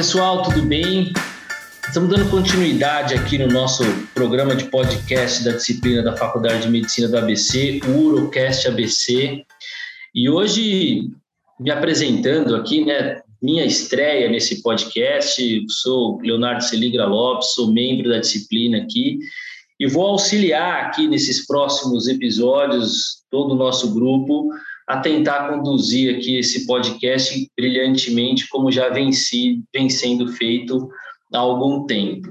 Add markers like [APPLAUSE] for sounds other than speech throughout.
pessoal, tudo bem? Estamos dando continuidade aqui no nosso programa de podcast da disciplina da Faculdade de Medicina do ABC, o Urocast ABC. E hoje, me apresentando aqui, né, minha estreia nesse podcast, sou Leonardo Celigra Lopes, sou membro da disciplina aqui e vou auxiliar aqui nesses próximos episódios todo o nosso grupo a tentar conduzir aqui esse podcast brilhantemente, como já vem, si, vem sendo feito há algum tempo.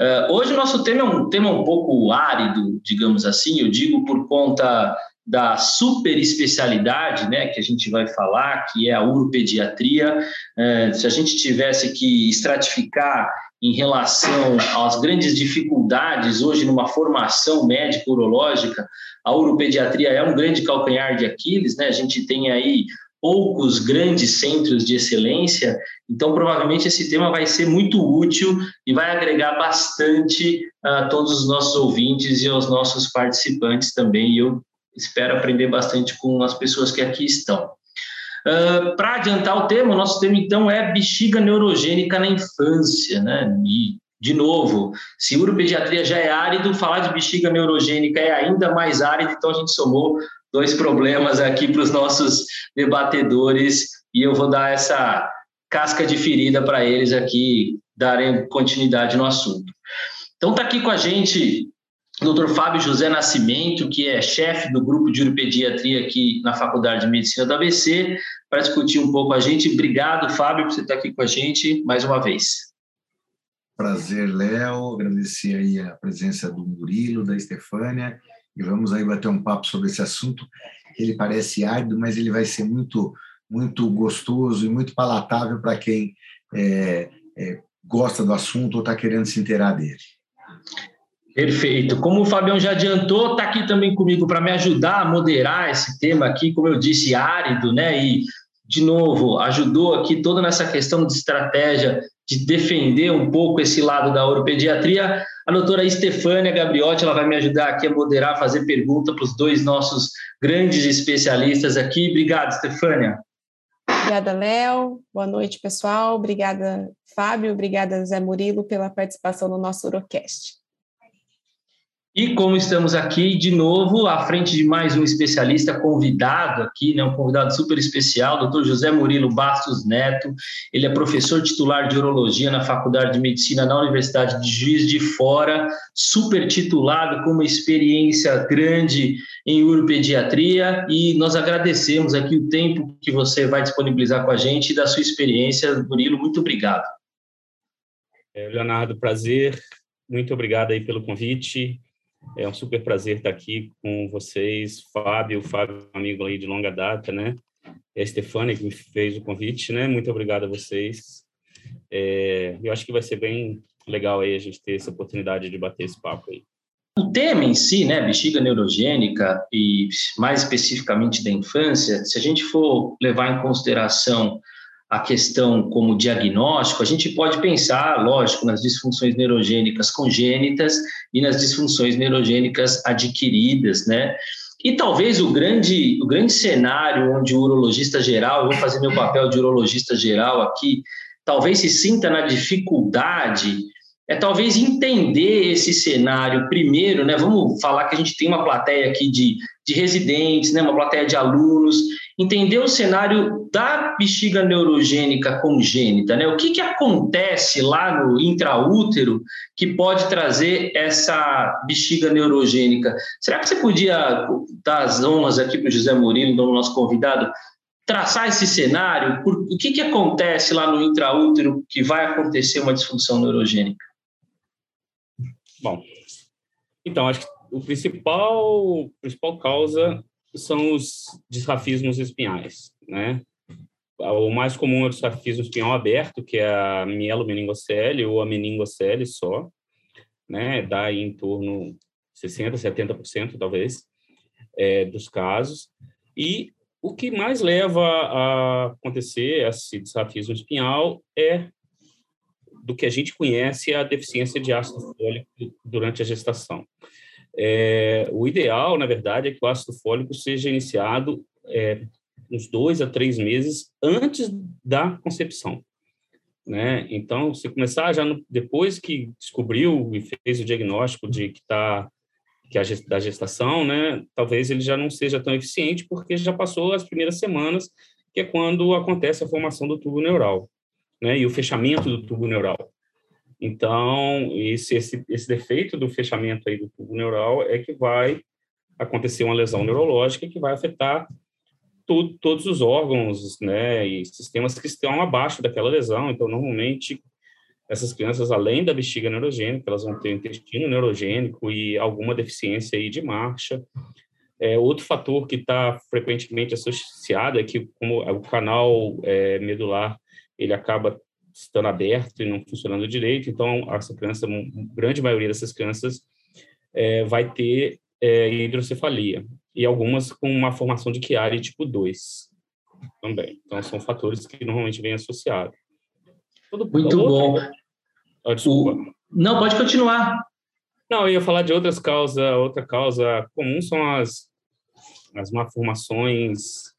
Uh, hoje o nosso tema é um tema um pouco árido, digamos assim, eu digo por conta da super especialidade, né, que a gente vai falar, que é a uropediatria. Uh, se a gente tivesse que estratificar em relação às grandes dificuldades hoje numa formação médico-urológica, a uropediatria é um grande calcanhar de Aquiles, né? A gente tem aí poucos grandes centros de excelência, então provavelmente esse tema vai ser muito útil e vai agregar bastante a todos os nossos ouvintes e aos nossos participantes também. E eu espero aprender bastante com as pessoas que aqui estão. Para adiantar o tema, o nosso tema então é bexiga neurogênica na infância, né? E, de novo, se uropediatria já é árido, falar de bexiga neurogênica é ainda mais árido, então a gente somou dois problemas aqui para os nossos debatedores e eu vou dar essa casca de ferida para eles aqui darem continuidade no assunto. Então está aqui com a gente Dr. Fábio José Nascimento, que é chefe do grupo de uropediatria aqui na Faculdade de Medicina da ABC, para discutir um pouco a gente. Obrigado, Fábio, por você estar aqui com a gente mais uma vez. Prazer, Léo. Agradecer aí a presença do Murilo, da Estefânia, e vamos aí bater um papo sobre esse assunto. Ele parece árduo, mas ele vai ser muito, muito gostoso e muito palatável para quem é, é, gosta do assunto ou está querendo se inteirar dele. Perfeito. Como o Fabião já adiantou, está aqui também comigo para me ajudar a moderar esse tema aqui, como eu disse, árido, né? E, de novo, ajudou aqui toda nessa questão de estratégia de defender um pouco esse lado da oropediatria. A doutora Estefânia Gabriotti, ela vai me ajudar aqui a moderar, fazer pergunta para os dois nossos grandes especialistas aqui. Obrigado, Estefânia. Obrigada, Léo. Boa noite, pessoal. Obrigada, Fábio. Obrigada, Zé Murilo, pela participação no nosso Urocast. E como estamos aqui de novo, à frente de mais um especialista convidado aqui, né, um convidado super especial, Dr. José Murilo Bastos Neto. Ele é professor titular de urologia na Faculdade de Medicina na Universidade de Juiz de Fora, super titulado, com uma experiência grande em uropediatria. E nós agradecemos aqui o tempo que você vai disponibilizar com a gente e da sua experiência. Murilo, muito obrigado. É, Leonardo, prazer. Muito obrigado aí pelo convite. É um super prazer estar aqui com vocês, Fábio, Fábio, amigo aí de longa data, né? E a Stefania, que me fez o convite, né? Muito obrigado a vocês. É, eu acho que vai ser bem legal aí a gente ter essa oportunidade de bater esse papo aí. O tema em si, né, bexiga neurogênica e mais especificamente da infância, se a gente for levar em consideração a questão como diagnóstico, a gente pode pensar, lógico, nas disfunções neurogênicas congênitas e nas disfunções neurogênicas adquiridas, né? E talvez o grande, o grande cenário onde o urologista geral, eu vou fazer meu papel de urologista geral aqui, talvez se sinta na dificuldade é talvez entender esse cenário primeiro, né? Vamos falar que a gente tem uma plateia aqui de, de residentes, né? Uma plateia de alunos, entender o cenário da bexiga neurogênica congênita, né? O que, que acontece lá no intraútero que pode trazer essa bexiga neurogênica? Será que você podia dar as honras aqui para o José Murilo, nosso convidado, traçar esse cenário? Por, o que, que acontece lá no intraútero que vai acontecer uma disfunção neurogênica? Bom, então, acho que o principal, principal causa são os disrafismos espinhais, né? O mais comum é o disrafismo espinhal aberto, que é a mielomeningocele ou a meningocele só, né? Dá em torno de 60%, 70% talvez é, dos casos. E o que mais leva a acontecer esse disrafismo espinhal é do que a gente conhece a deficiência de ácido fólico durante a gestação. É, o ideal, na verdade, é que o ácido fólico seja iniciado é, uns dois a três meses antes da concepção. né? Então, se começar já no, depois que descobriu e fez o diagnóstico de que está que a da gestação, né? Talvez ele já não seja tão eficiente porque já passou as primeiras semanas, que é quando acontece a formação do tubo neural, né? E o fechamento do tubo neural. Então, esse, esse, esse defeito do fechamento aí do tubo neural é que vai acontecer uma lesão neurológica que vai afetar todos os órgãos, né, e sistemas que estão abaixo daquela lesão. Então, normalmente, essas crianças, além da bexiga neurogênica, elas vão ter intestino neurogênico e alguma deficiência aí de marcha. É, outro fator que está frequentemente associado é que, como o canal é, medular ele acaba estando aberto e não funcionando direito, então essa criança, grande maioria dessas crianças é, vai ter é, hidrocefalia e algumas com uma formação de Chiari tipo 2 também. Então, são fatores que normalmente vêm associados. Tudo Muito bom. Oh, desculpa. Não, pode continuar. Não, eu ia falar de outras causas. Outra causa comum são as, as malformações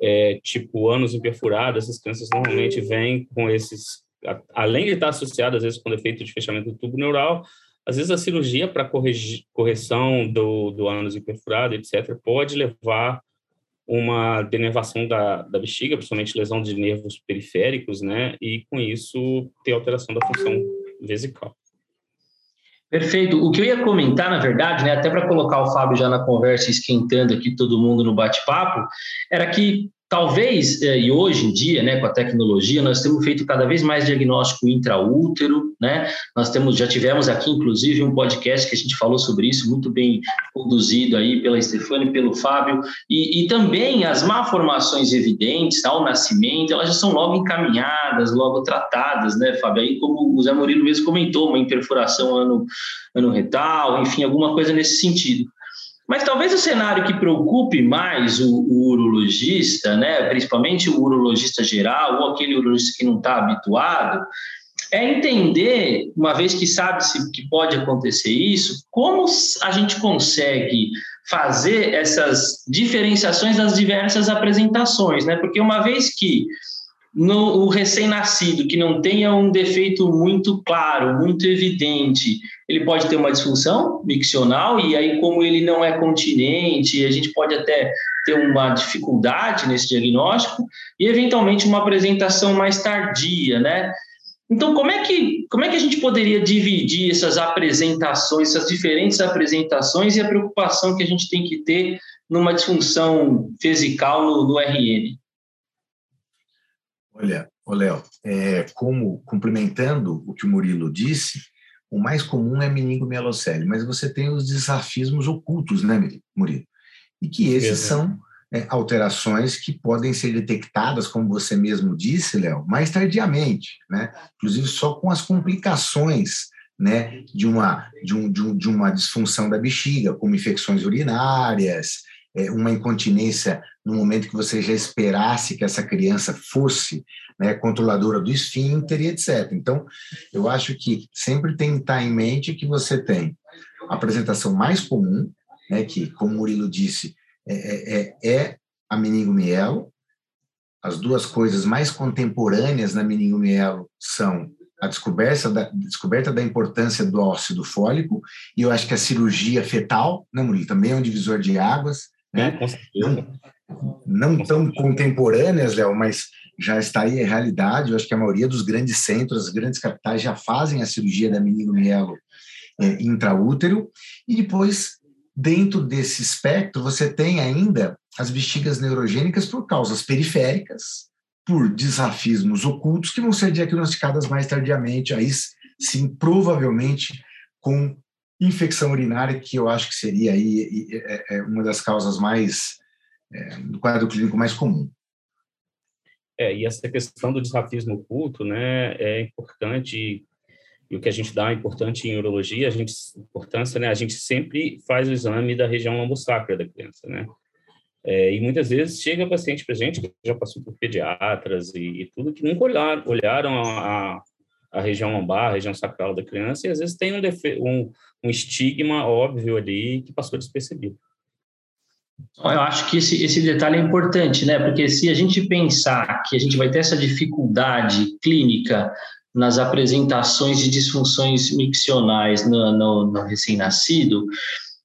é, tipo anos imperfurados. Essas crianças normalmente vêm com esses... Além de estar associadas, às vezes, com defeito de fechamento do tubo neural, às vezes a cirurgia para correção do, do ânus perfurado, etc., pode levar uma denervação da, da bexiga, principalmente lesão de nervos periféricos, né? E com isso ter alteração da função vesical. Perfeito. O que eu ia comentar, na verdade, né, até para colocar o Fábio já na conversa, esquentando aqui todo mundo no bate-papo, era que Talvez, eh, e hoje em dia, né, com a tecnologia, nós temos feito cada vez mais diagnóstico intraútero, né? Nós temos, já tivemos aqui, inclusive, um podcast que a gente falou sobre isso, muito bem conduzido aí pela Stefania e pelo Fábio, e, e também as malformações evidentes ao nascimento, elas já são logo encaminhadas, logo tratadas, né, Fábio? Aí, como o Zé Murilo mesmo comentou, uma imperfuração ano, ano retal, enfim, alguma coisa nesse sentido. Mas talvez o cenário que preocupe mais o, o, urologista, né, principalmente o urologista geral ou aquele urologista que não está habituado, é entender, uma vez que sabe-se que pode acontecer isso, como a gente consegue fazer essas diferenciações das diversas apresentações, né? Porque uma vez que no, o recém-nascido que não tenha um defeito muito claro, muito evidente, ele pode ter uma disfunção miccional, e aí, como ele não é continente, a gente pode até ter uma dificuldade nesse diagnóstico, e eventualmente uma apresentação mais tardia, né? Então, como é que, como é que a gente poderia dividir essas apresentações, essas diferentes apresentações e a preocupação que a gente tem que ter numa disfunção vesical no, no RN? Olha, Léo, é, como complementando o que o Murilo disse, o mais comum é meningomielocele, mas você tem os desafismos ocultos, né, Murilo? E que esses são é, alterações que podem ser detectadas, como você mesmo disse, Léo, mais tardiamente, né? Inclusive só com as complicações né, de, uma, de, um, de, um, de uma disfunção da bexiga, como infecções urinárias, é, uma incontinência no momento que você já esperasse que essa criança fosse né, controladora do esfíncter e etc. Então, eu acho que sempre tem que estar em mente que você tem a apresentação mais comum, né, que, como o Murilo disse, é, é, é, é a meningomielo. As duas coisas mais contemporâneas na meningomielo são a descoberta da, descoberta da importância do óxido fólico, e eu acho que a cirurgia fetal, né, Murilo, também é um divisor de águas, né? Não, não tão contemporâneas, Léo, mas já está aí a realidade. Eu acho que a maioria dos grandes centros, as grandes capitais já fazem a cirurgia da meningomielo é, intraútero. E depois, dentro desse espectro, você tem ainda as bexigas neurogênicas por causas periféricas, por desafismos ocultos, que vão ser diagnosticadas mais tardiamente, aí sim, provavelmente com infecção urinária, que eu acho que seria aí é, é uma das causas mais é, do quadro clínico mais comum. É, e essa questão do desrafismo oculto, né, é importante e o que a gente dá é importante em urologia, a gente importância, né, a gente sempre faz o exame da região lombosacra da criança, né? É, e muitas vezes chega paciente para gente que já passou por pediatras e, e tudo que nunca olharam, olharam a, a região lombar, a região sacral da criança, e às vezes tem um, um, um estigma óbvio ali que passou despercebido. Eu acho que esse, esse detalhe é importante, né? Porque se a gente pensar que a gente vai ter essa dificuldade clínica nas apresentações de disfunções miccionais no, no, no recém-nascido,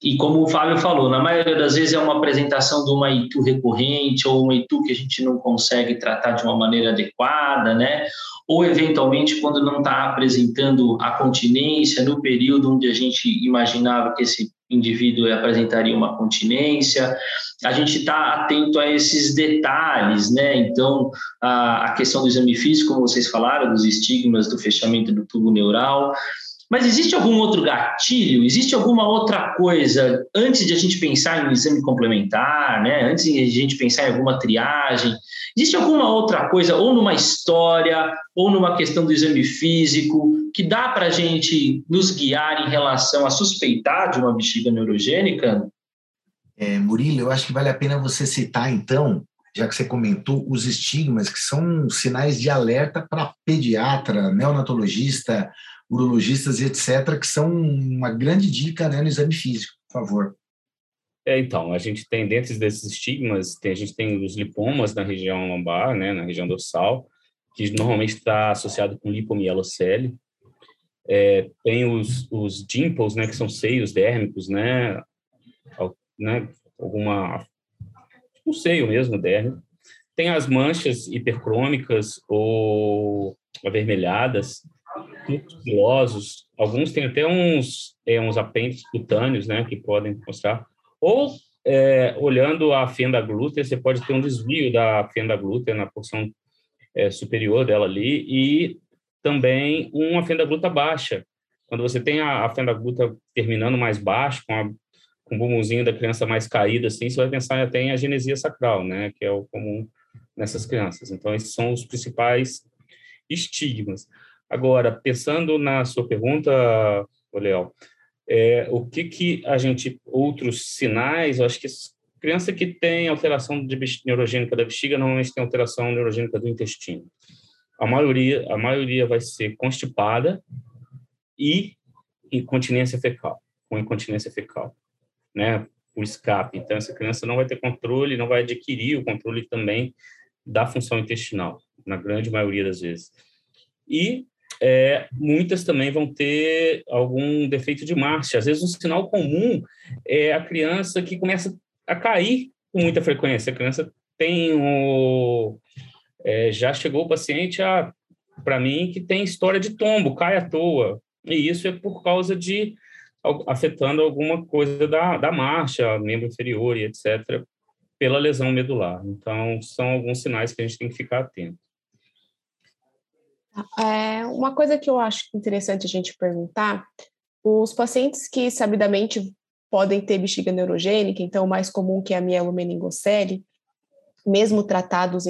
e como o Fábio falou, na maioria das vezes é uma apresentação de uma ITU recorrente ou uma ITU que a gente não consegue tratar de uma maneira adequada, né? Ou eventualmente quando não está apresentando a continência no período onde a gente imaginava que esse indivíduo apresentaria uma continência. A gente está atento a esses detalhes, né? Então, a, questão do exame físico, como vocês falaram, dos estigmas do fechamento do tubo neural. Mas existe algum outro gatilho? Existe alguma outra coisa antes de a gente pensar em um exame complementar, né? Antes de a gente pensar em alguma triagem? Existe alguma outra coisa, ou numa história, ou numa questão do exame físico, que dá para a gente nos guiar em relação a suspeitar de uma bexiga neurogênica? É, Murilo, eu acho que vale a pena você citar, então, já que você comentou, os estigmas, que são sinais de alerta para pediatra, neonatologista, urologistas etc., que são uma grande dica né, no exame físico, por favor. É, então, a gente tem, dentro desses estigmas, tem, a gente tem os lipomas na região lombar, né, na região dorsal, que normalmente está associado com lipomielocele. É, tem os, os dimples, né, que são seios dérmicos, né, né alguma, um seio mesmo dérmico. Tem as manchas hipercrômicas ou avermelhadas, filosos, alguns têm até uns, é, uns apêndices cutâneos, né, que podem mostrar. Ou, é, olhando a fenda glútea, você pode ter um desvio da fenda glútea na porção é, superior dela ali e também uma fenda glútea baixa. Quando você tem a, a fenda glútea terminando mais baixo, com, a, com o bumbumzinho da criança mais caído, assim, você vai pensar até em agenesia sacral, né, que é o comum nessas crianças. Então, esses são os principais estigmas. Agora, pensando na sua pergunta, Léo, é, o que que a gente, outros sinais, eu acho que criança que tem alteração de neurogênica da bexiga normalmente tem alteração neurogênica do intestino. A maioria, a maioria vai ser constipada e incontinência fecal, com incontinência fecal, né? O escape. Então essa criança não vai ter controle, não vai adquirir o controle também da função intestinal, na grande maioria das vezes. E é, muitas também vão ter algum defeito de marcha. Às vezes, um sinal comum é a criança que começa a cair com muita frequência. A criança tem o. É, já chegou o paciente para mim que tem história de tombo, cai à toa. E isso é por causa de afetando alguma coisa da, da marcha, membro inferior e etc., pela lesão medular. Então, são alguns sinais que a gente tem que ficar atento. É, uma coisa que eu acho interessante a gente perguntar, os pacientes que sabidamente podem ter bexiga neurogênica, então o mais comum que é a mielomeningocele, mesmo tratados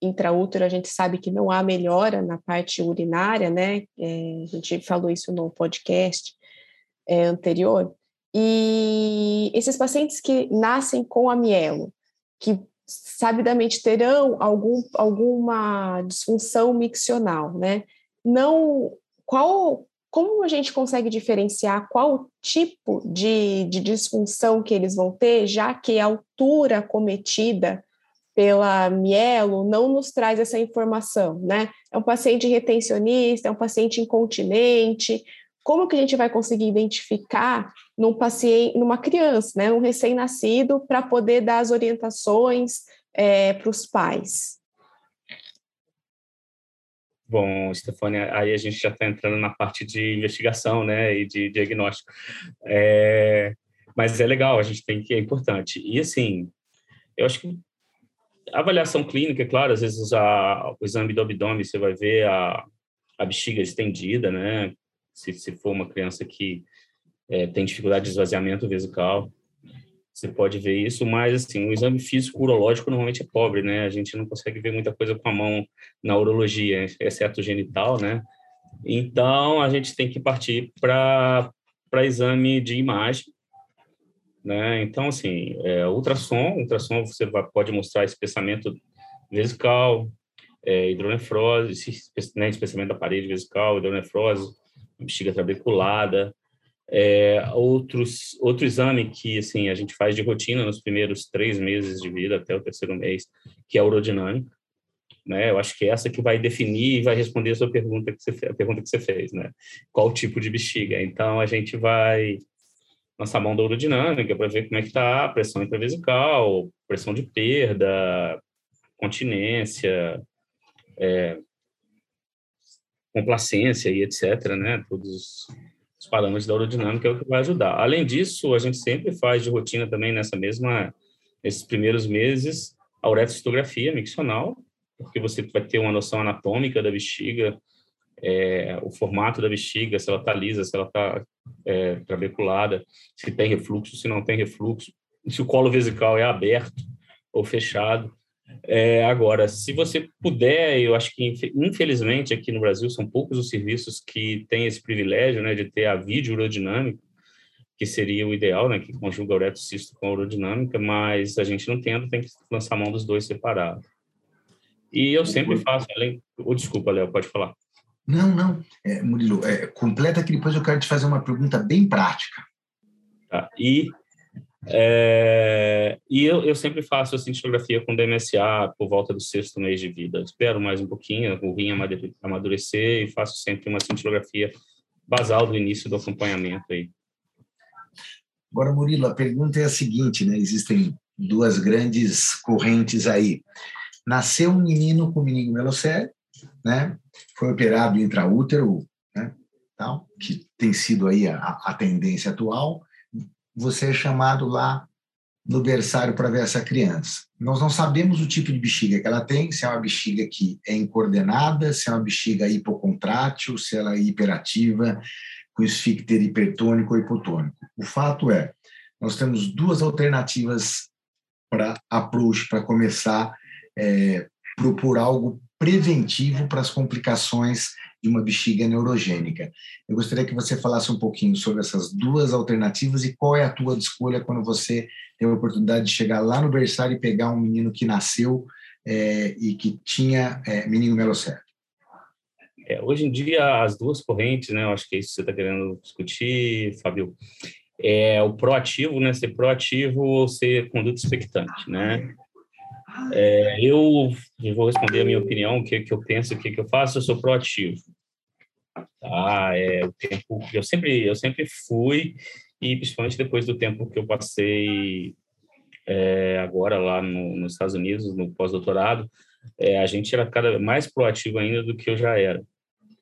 intraútero, a gente sabe que não há melhora na parte urinária, né? É, a gente falou isso no podcast é, anterior. E esses pacientes que nascem com a mielo, que sabidamente terão algum, alguma disfunção miccional, né? Não, qual, como a gente consegue diferenciar qual tipo de, de disfunção que eles vão ter, já que a altura cometida pela mielo não nos traz essa informação, né? É um paciente retencionista, é um paciente incontinente, como que a gente vai conseguir identificar num paciente, numa criança, né, um recém-nascido, para poder dar as orientações é, para os pais? Bom, Stefania, aí a gente já está entrando na parte de investigação, né, e de diagnóstico. É, mas é legal, a gente tem que é importante. E assim, eu acho que a avaliação clínica, é claro, às vezes a, o exame do abdômen você vai ver a, a bexiga estendida, né? Se, se for uma criança que é, tem dificuldade de esvaziamento vesical, você pode ver isso, mas assim, o exame físico urológico normalmente é pobre, né? A gente não consegue ver muita coisa com a mão na urologia, exceto genital, né? Então, a gente tem que partir para exame de imagem, né? Então, assim, é, ultrassom, ultrassom você vai, pode mostrar espessamento vesical, é, hidronefrose, né, espessamento da parede vesical, hidronefrose, bexiga trabeculada, É, outros, outro exame que assim a gente faz de rotina nos primeiros três meses de vida até o terceiro mês, que é a urodinâmica, né? Eu acho que é essa que vai definir e vai responder a sua pergunta que você a pergunta que você fez, né? Qual tipo de bexiga? Então a gente vai lançar mão da urodinâmica para ver como é que está a pressão intravesical, pressão de perda, continência, é, complacência e etc, né? Todos os parâmetros da aerodinâmica é o que vai ajudar. Além disso, a gente sempre faz de rotina também nessa mesma, nesses primeiros meses, a uretocitografia miccional, porque você vai ter uma noção anatômica da bexiga, é, o formato da bexiga, se ela está lisa, se ela está é, trabeculada, se tem refluxo, se não tem refluxo, se o colo vesical é aberto ou fechado. É, agora, se você puder, eu acho que infelizmente aqui no Brasil são poucos os serviços que têm esse privilégio, né, de ter a vídeo urodinâmica, que seria o ideal, né, que conjuga o uretocisto com a urodinâmica, mas a gente não tendo, tem que lançar mão dos dois separados. E eu sempre faço, além... Oh, desculpa, Léo, pode falar. Não, não, é, Murilo, é, completa que depois eu quero te fazer uma pergunta bem prática. Tá. E é, e eu, eu, sempre faço a cintilografia com DMSA por volta do sexto mês de vida. Espero mais um pouquinho, o rim amadurecer e faço sempre uma cintilografia basal do início do acompanhamento aí. Agora, Murilo, a pergunta é a seguinte, né? Existem duas grandes correntes aí. Nasceu um menino com meningomelocele, né? Foi operado intraútero, né? Tal, que tem sido aí a, a tendência atual você é chamado lá no berçário para ver essa criança. Nós não sabemos o tipo de bexiga que ela tem, se é uma bexiga que é incoordenada, se é uma bexiga hipocontrátil, se ela é hiperativa, com esfíncter hipertônico ou hipotônico. O fato é, nós temos duas alternativas para approach, para começar é, propor algo preventivo para as complicações de uma bexiga neurogênica. Eu gostaria que você falasse um pouquinho sobre essas duas alternativas e qual é a tua escolha quando você tem a oportunidade de chegar lá no berçário e pegar um menino que nasceu é, e que tinha é, menino melocele. É, hoje em dia, as duas correntes, né, eu acho que é isso que você está querendo discutir, Fábio, é o proativo, né, ser proativo ou ser conduta expectante, né? É, eu, vou responder a minha opinião, o que, que eu penso, o que, que eu faço, eu sou proativo. Tá? É, o tempo, eu, sempre, eu sempre fui, e principalmente depois do tempo que eu passei é, agora lá no, nos Estados Unidos, no pós-doutorado, é, a gente era cada mais proativo ainda do que eu já era.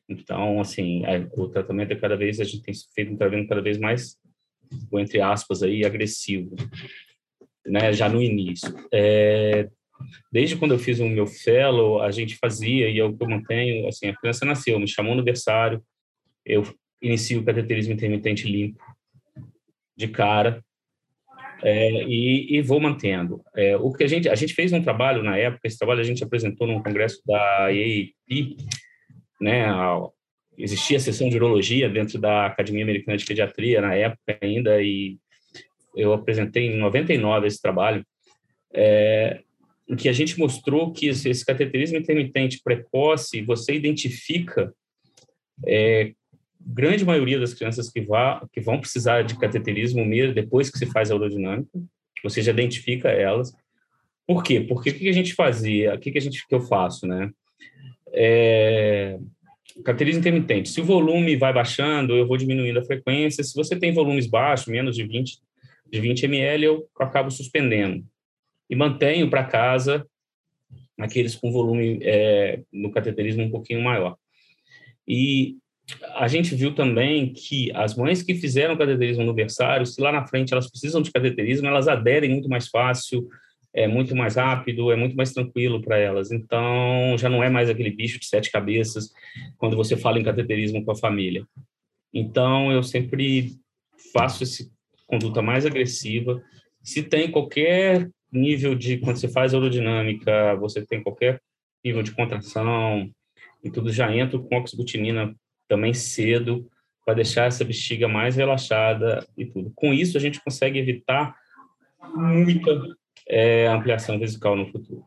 Então, assim, o tratamento é cada vez, a gente tem feito um tratamento cada vez mais, entre aspas, aí, agressivo, né, já no início. É, Desde quando eu fiz o meu fellow, a gente fazia, e é o que eu mantenho, assim, a criança nasceu, me chamou no berçário, eu inicio o cateterismo intermitente limpo, de cara, é, e, e, vou mantendo. É, o que a gente a gente fez um trabalho na época, esse trabalho a gente apresentou num congresso da AAP, né? A, existia a sessão de urologia dentro da Academia Americana de Pediatria na época ainda e eu apresentei em 99 esse trabalho. É, em que a gente mostrou que esse, esse cateterismo intermitente precoce, você identifica é, grande maioria das crianças que, vá, que vão precisar de cateterismo mesmo depois que se faz a urodinâmica, você já identifica elas. Por quê? Porque o que a gente fazia, o que, a gente, que eu faço, né? É, cateterismo intermitente, se o volume vai baixando, eu vou diminuindo a frequência. Se você tem volumes baixos, menos de 20, de 20 ml, eu acabo suspendendo e mantenho para casa aqueles com volume é, no cateterismo um pouquinho maior. E a gente viu também que as mães que fizeram cateterismo no berçário, se lá na frente elas precisam de cateterismo, elas aderem muito mais fácil, é muito mais rápido, é muito mais tranquilo para elas. Então, já não é mais aquele bicho de sete cabeças quando você fala em cateterismo com a família. Então, eu sempre faço essa conduta mais agressiva. Se tem qualquer nível de quando você faz aerodinâmica, você tem qualquer nível de contração e tudo já entra com oxbutinina também cedo para deixar essa bexiga mais relaxada e tudo. Com isso a gente consegue evitar muita é, ampliação vesical no futuro.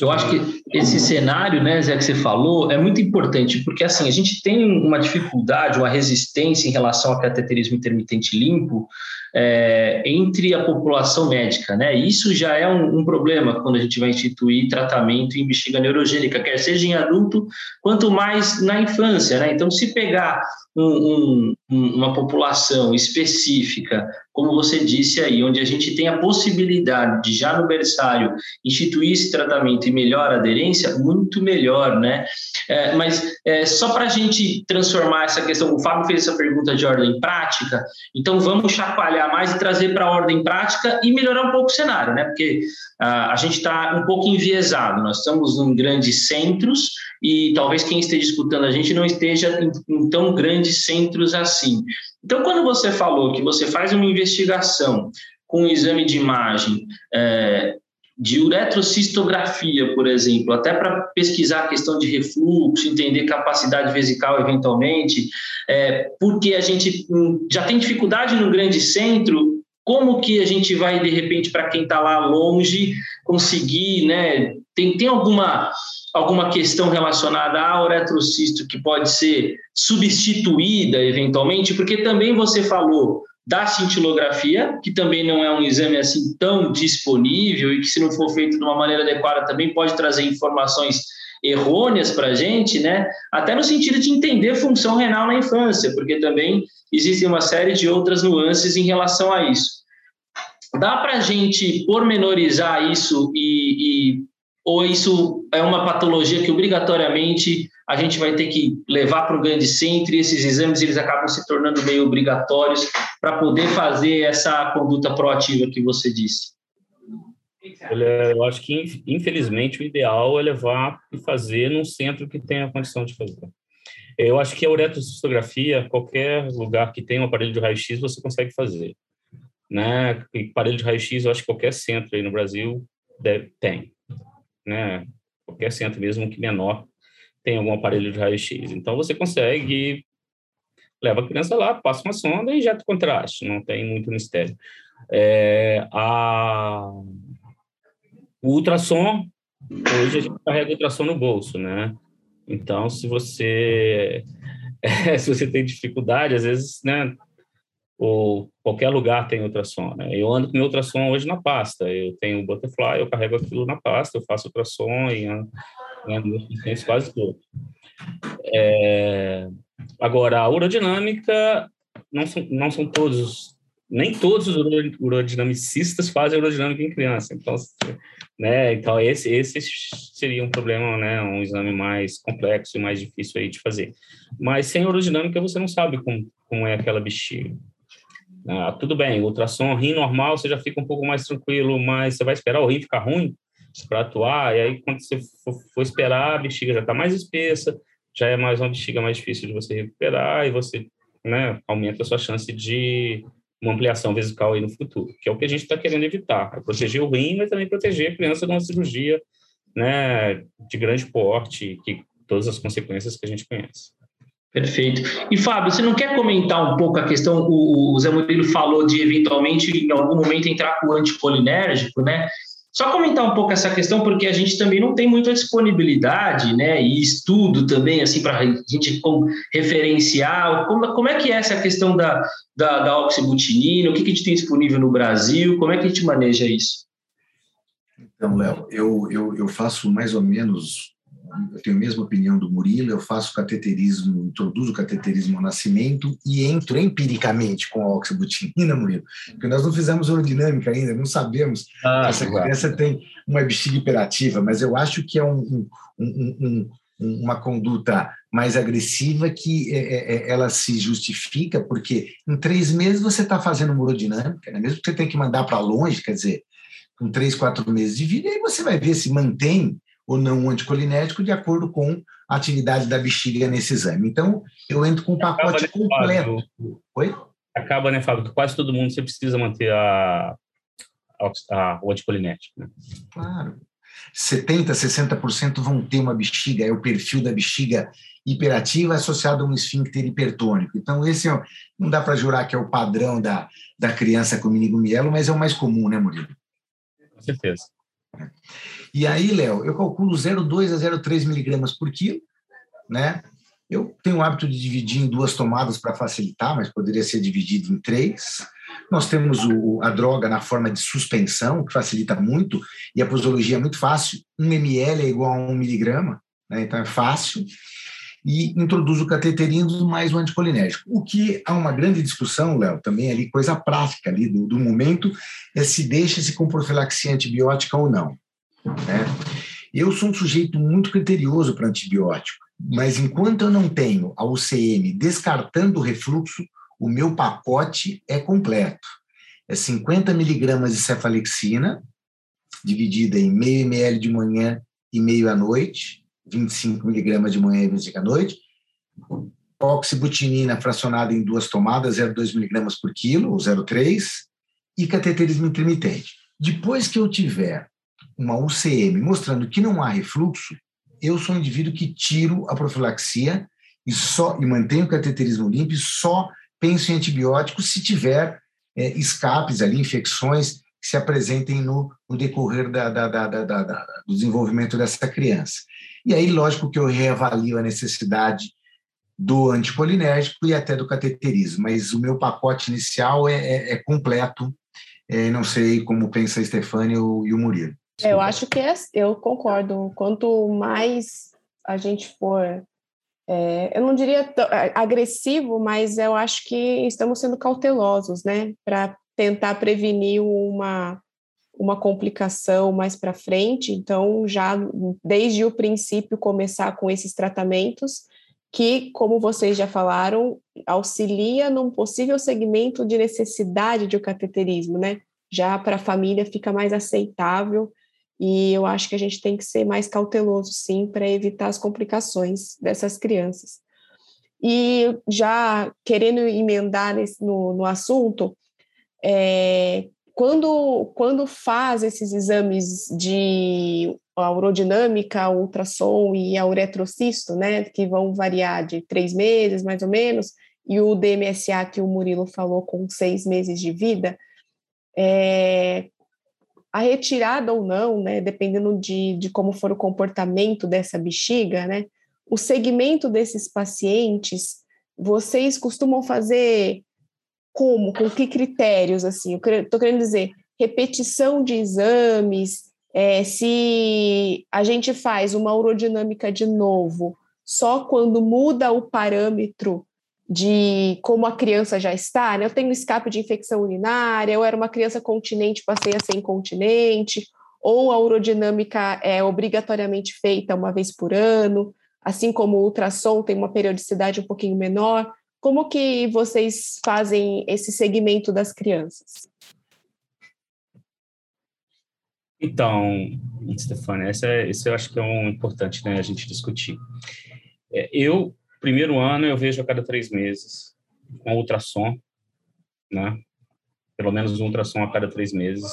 Eu acho que esse cenário, né, Zé, que você falou, é muito importante, porque assim, a gente tem uma dificuldade, uma resistência em relação ao cateterismo intermitente limpo é, entre a população médica, né? Isso já é um, um, problema quando a gente vai instituir tratamento em bexiga neurogênica, quer seja em adulto, quanto mais na infância, né? Então, se pegar um, um, uma população específica, como você disse aí, onde a gente tem a possibilidade de já no berçário instituir esse tratamento e melhor aderência, muito melhor, né? É, mas é, só para a gente transformar essa questão, o Fábio fez essa pergunta de ordem prática, então vamos chacoalhar mais e trazer para a ordem prática e melhorar um pouco o cenário, né? Porque a gente está um pouco enviesado, nós estamos em grandes centros e talvez quem esteja escutando a gente não esteja em, em tão grandes centros assim. Então, quando você falou que você faz uma investigação com um exame de imagem é, de uretrocistografia, por exemplo, até para pesquisar a questão de refluxo, entender capacidade vesical eventualmente, é, porque a gente hum, já tem dificuldade no grande centro, como que a gente vai, de repente, para quem está lá longe, conseguir, né? Tem, tem alguma alguma questão relacionada ao uretrocisto que pode ser substituída eventualmente, porque também você falou da cintilografia, que também não é um exame assim tão disponível e que se não for feito de uma maneira adequada também pode trazer informações errôneas para a gente, né? Até no sentido de entender função renal na infância, porque também existem uma série de outras nuances em relação a isso. Dá para a gente pormenorizar isso e, e ou isso é uma patologia que obrigatoriamente a gente vai ter que levar para o grande centro e esses exames eles acabam se tornando meio obrigatórios para poder fazer essa conduta proativa que você disse? Eu acho que, infelizmente, o ideal é levar e fazer num centro que tenha a condição de fazer. Eu acho que a uretrocistografia, qualquer lugar que tenha um aparelho de raio-x, você consegue fazer. Né? E aparelho de raio-x, eu acho que qualquer centro aí no Brasil deve, tem né? Qualquer centro, mesmo que menor, tem algum aparelho de raio-x. Então, você consegue, leva a criança lá, passa uma sonda e injeta contraste, não tem muito mistério. É, a, o ultrassom, hoje a gente carrega ultrassom no bolso, né? Então, se você, [LAUGHS] é, se você tem dificuldade, às vezes, né, ou qualquer lugar tem ultrassom. Né? Eu ando com ultrassom hoje na pasta. Eu tenho o Butterfly, eu carrego aquilo na pasta, eu faço ultrassom e ando, pacientes quase todos. É... Agora, a urodinâmica, não são, não são todos, nem todos os urodinamicistas fazem urodinâmica em criança. Então, né, então esse, esse seria um problema, né, um exame mais complexo e mais difícil aí de fazer. Mas sem urodinâmica você não sabe como, como é aquela bexiga. Ah, tudo bem, ultrassom, rim normal, você já fica um pouco mais tranquilo, mas você vai esperar o rim ficar ruim para atuar, e aí quando você for, for esperar, a bexiga já está mais espessa, já é mais uma bexiga mais difícil de você recuperar, e você né, aumenta a sua chance de uma ampliação vesical aí no futuro, que é o que a gente está querendo evitar, é proteger o rim, mas também proteger a criança de uma cirurgia né, de grande porte, que todas as consequências que a gente conhece. Perfeito. E Fábio, você não quer comentar um pouco a questão? O, o Zé Murilo falou de eventualmente em algum momento entrar com o anticolinérgico, né? Só comentar um pouco essa questão, porque a gente também não tem muita disponibilidade, né? E estudo também, assim, para a gente referenciar. Como, como é que é essa questão da, da, da oxibutinina? O que, que a gente tem disponível no Brasil? Como é que a gente maneja isso? Então, Léo, eu, eu, eu faço mais ou menos eu tenho a mesma opinião do Murilo, eu faço cateterismo, introduzo cateterismo ao nascimento e entro empiricamente com a oxibutinina, Murilo, porque nós não fizemos aerodinâmica ainda, não sabemos ah, se essa claro. criança tem uma bexiga hiperativa, mas eu acho que é um, um, um, uma conduta mais agressiva que é, é, é, ela se justifica, porque em três meses você está fazendo uma urodinâmica, né? mesmo que você tenha que mandar para longe, quer dizer, com três, quatro meses de vida, aí você vai ver se mantém ou não anticolinético de acordo com a atividade da bexiga nesse exame. Então, eu entro com um pacote Acaba, completo. Né, Fábio, Oi? Acaba, né, Fábio, quase todo mundo você precisa manter a, a, a o anticolinético. Né? Claro. 70%, 60% vão ter uma bexiga, é o perfil da bexiga hiperativa associado a um esfíncter hipertônico. Então, esse é, não dá para jurar que é o padrão da, da criança com minigomielo, mas é o mais comum, né, Murilo? Com certeza. E aí, Léo, eu calculo 0,2 a 0,3 miligramas por quilo, né? Eu tenho o hábito de dividir em duas tomadas para facilitar, mas poderia ser dividido em três. Nós temos o, a droga na forma de suspensão, que facilita muito, e a posologia é muito fácil. 1 ml é igual a 1 miligrama, né? então é fácil. E introduz o cateterismo mais o anticolinérgico. O que há uma grande discussão, Léo, também ali, coisa prática ali do, do momento, é se deixa-se com profilaxia antibiótica ou não. Né? Eu sou um sujeito muito criterioso para antibiótico, mas enquanto eu não tenho a UCM descartando o refluxo, o meu pacote é completo. É 50 miligramas de cefalexina, dividida em meio ml de manhã e meio à noite, 25 miligramas de manhã e 25 à noite. Oxibutinina fracionada em duas tomadas, 0,2 miligramas por quilo, ou 0,3, e cateterismo intermitente. Depois que eu tiver uma UCM mostrando que não há refluxo, eu sou um indivíduo que tiro a profilaxia e só e mantenho o cateterismo limpo e só penso em antibióticos se tiver é, escapes ali, infecções que se apresentem no, no decorrer da, da, da, do desenvolvimento dessa criança. E aí, lógico que eu reavalio a necessidade do anticolinérgico e até do cateterismo, mas o meu pacote inicial é, é, é completo, é, não sei como pensa a Stefania e o Murilo. Eu acho que é, eu concordo. Quanto mais a gente for, é, eu não diria agressivo, mas eu acho que estamos sendo cautelosos, né, para tentar prevenir uma uma complicação mais para frente. Então, já desde o princípio começar com esses tratamentos que, como vocês já falaram, auxilia num possível segmento de necessidade de cateterismo, né? Já para a família fica mais aceitável e eu acho que a gente tem que ser mais cauteloso, sim, para evitar as complicações dessas crianças. E já querendo emendar nesse, no, no assunto, é, quando, quando faz esses exames de a urodinâmica, a ultrassom e a uretrocisto, né, que vão variar de três meses, mais ou menos, e o DMSA que o Murilo falou com seis meses de vida, é, a retirada ou não, né, dependendo de, de como for o comportamento dessa bexiga, né, o segmento desses pacientes, vocês costumam fazer como, com que critérios, assim, eu estou querendo dizer, repetição de exames, é, se a gente faz uma urodinâmica de novo, só quando muda o parâmetro de como a criança já está, né? Eu tenho escape de infecção urinária, eu era uma criança continente, passei a ser incontinente, ou a urodinâmica é obrigatoriamente feita uma vez por ano, assim como o ultrassom tem uma periodicidade um pouquinho menor. Como que vocês fazem esse segmento das crianças? Então, Stefania, esse, é, esse eu acho que é um importante né, a gente discutir. É, eu Primeiro ano eu vejo a cada três meses, com ultrassom, né? Pelo menos um ultrassom a cada três meses.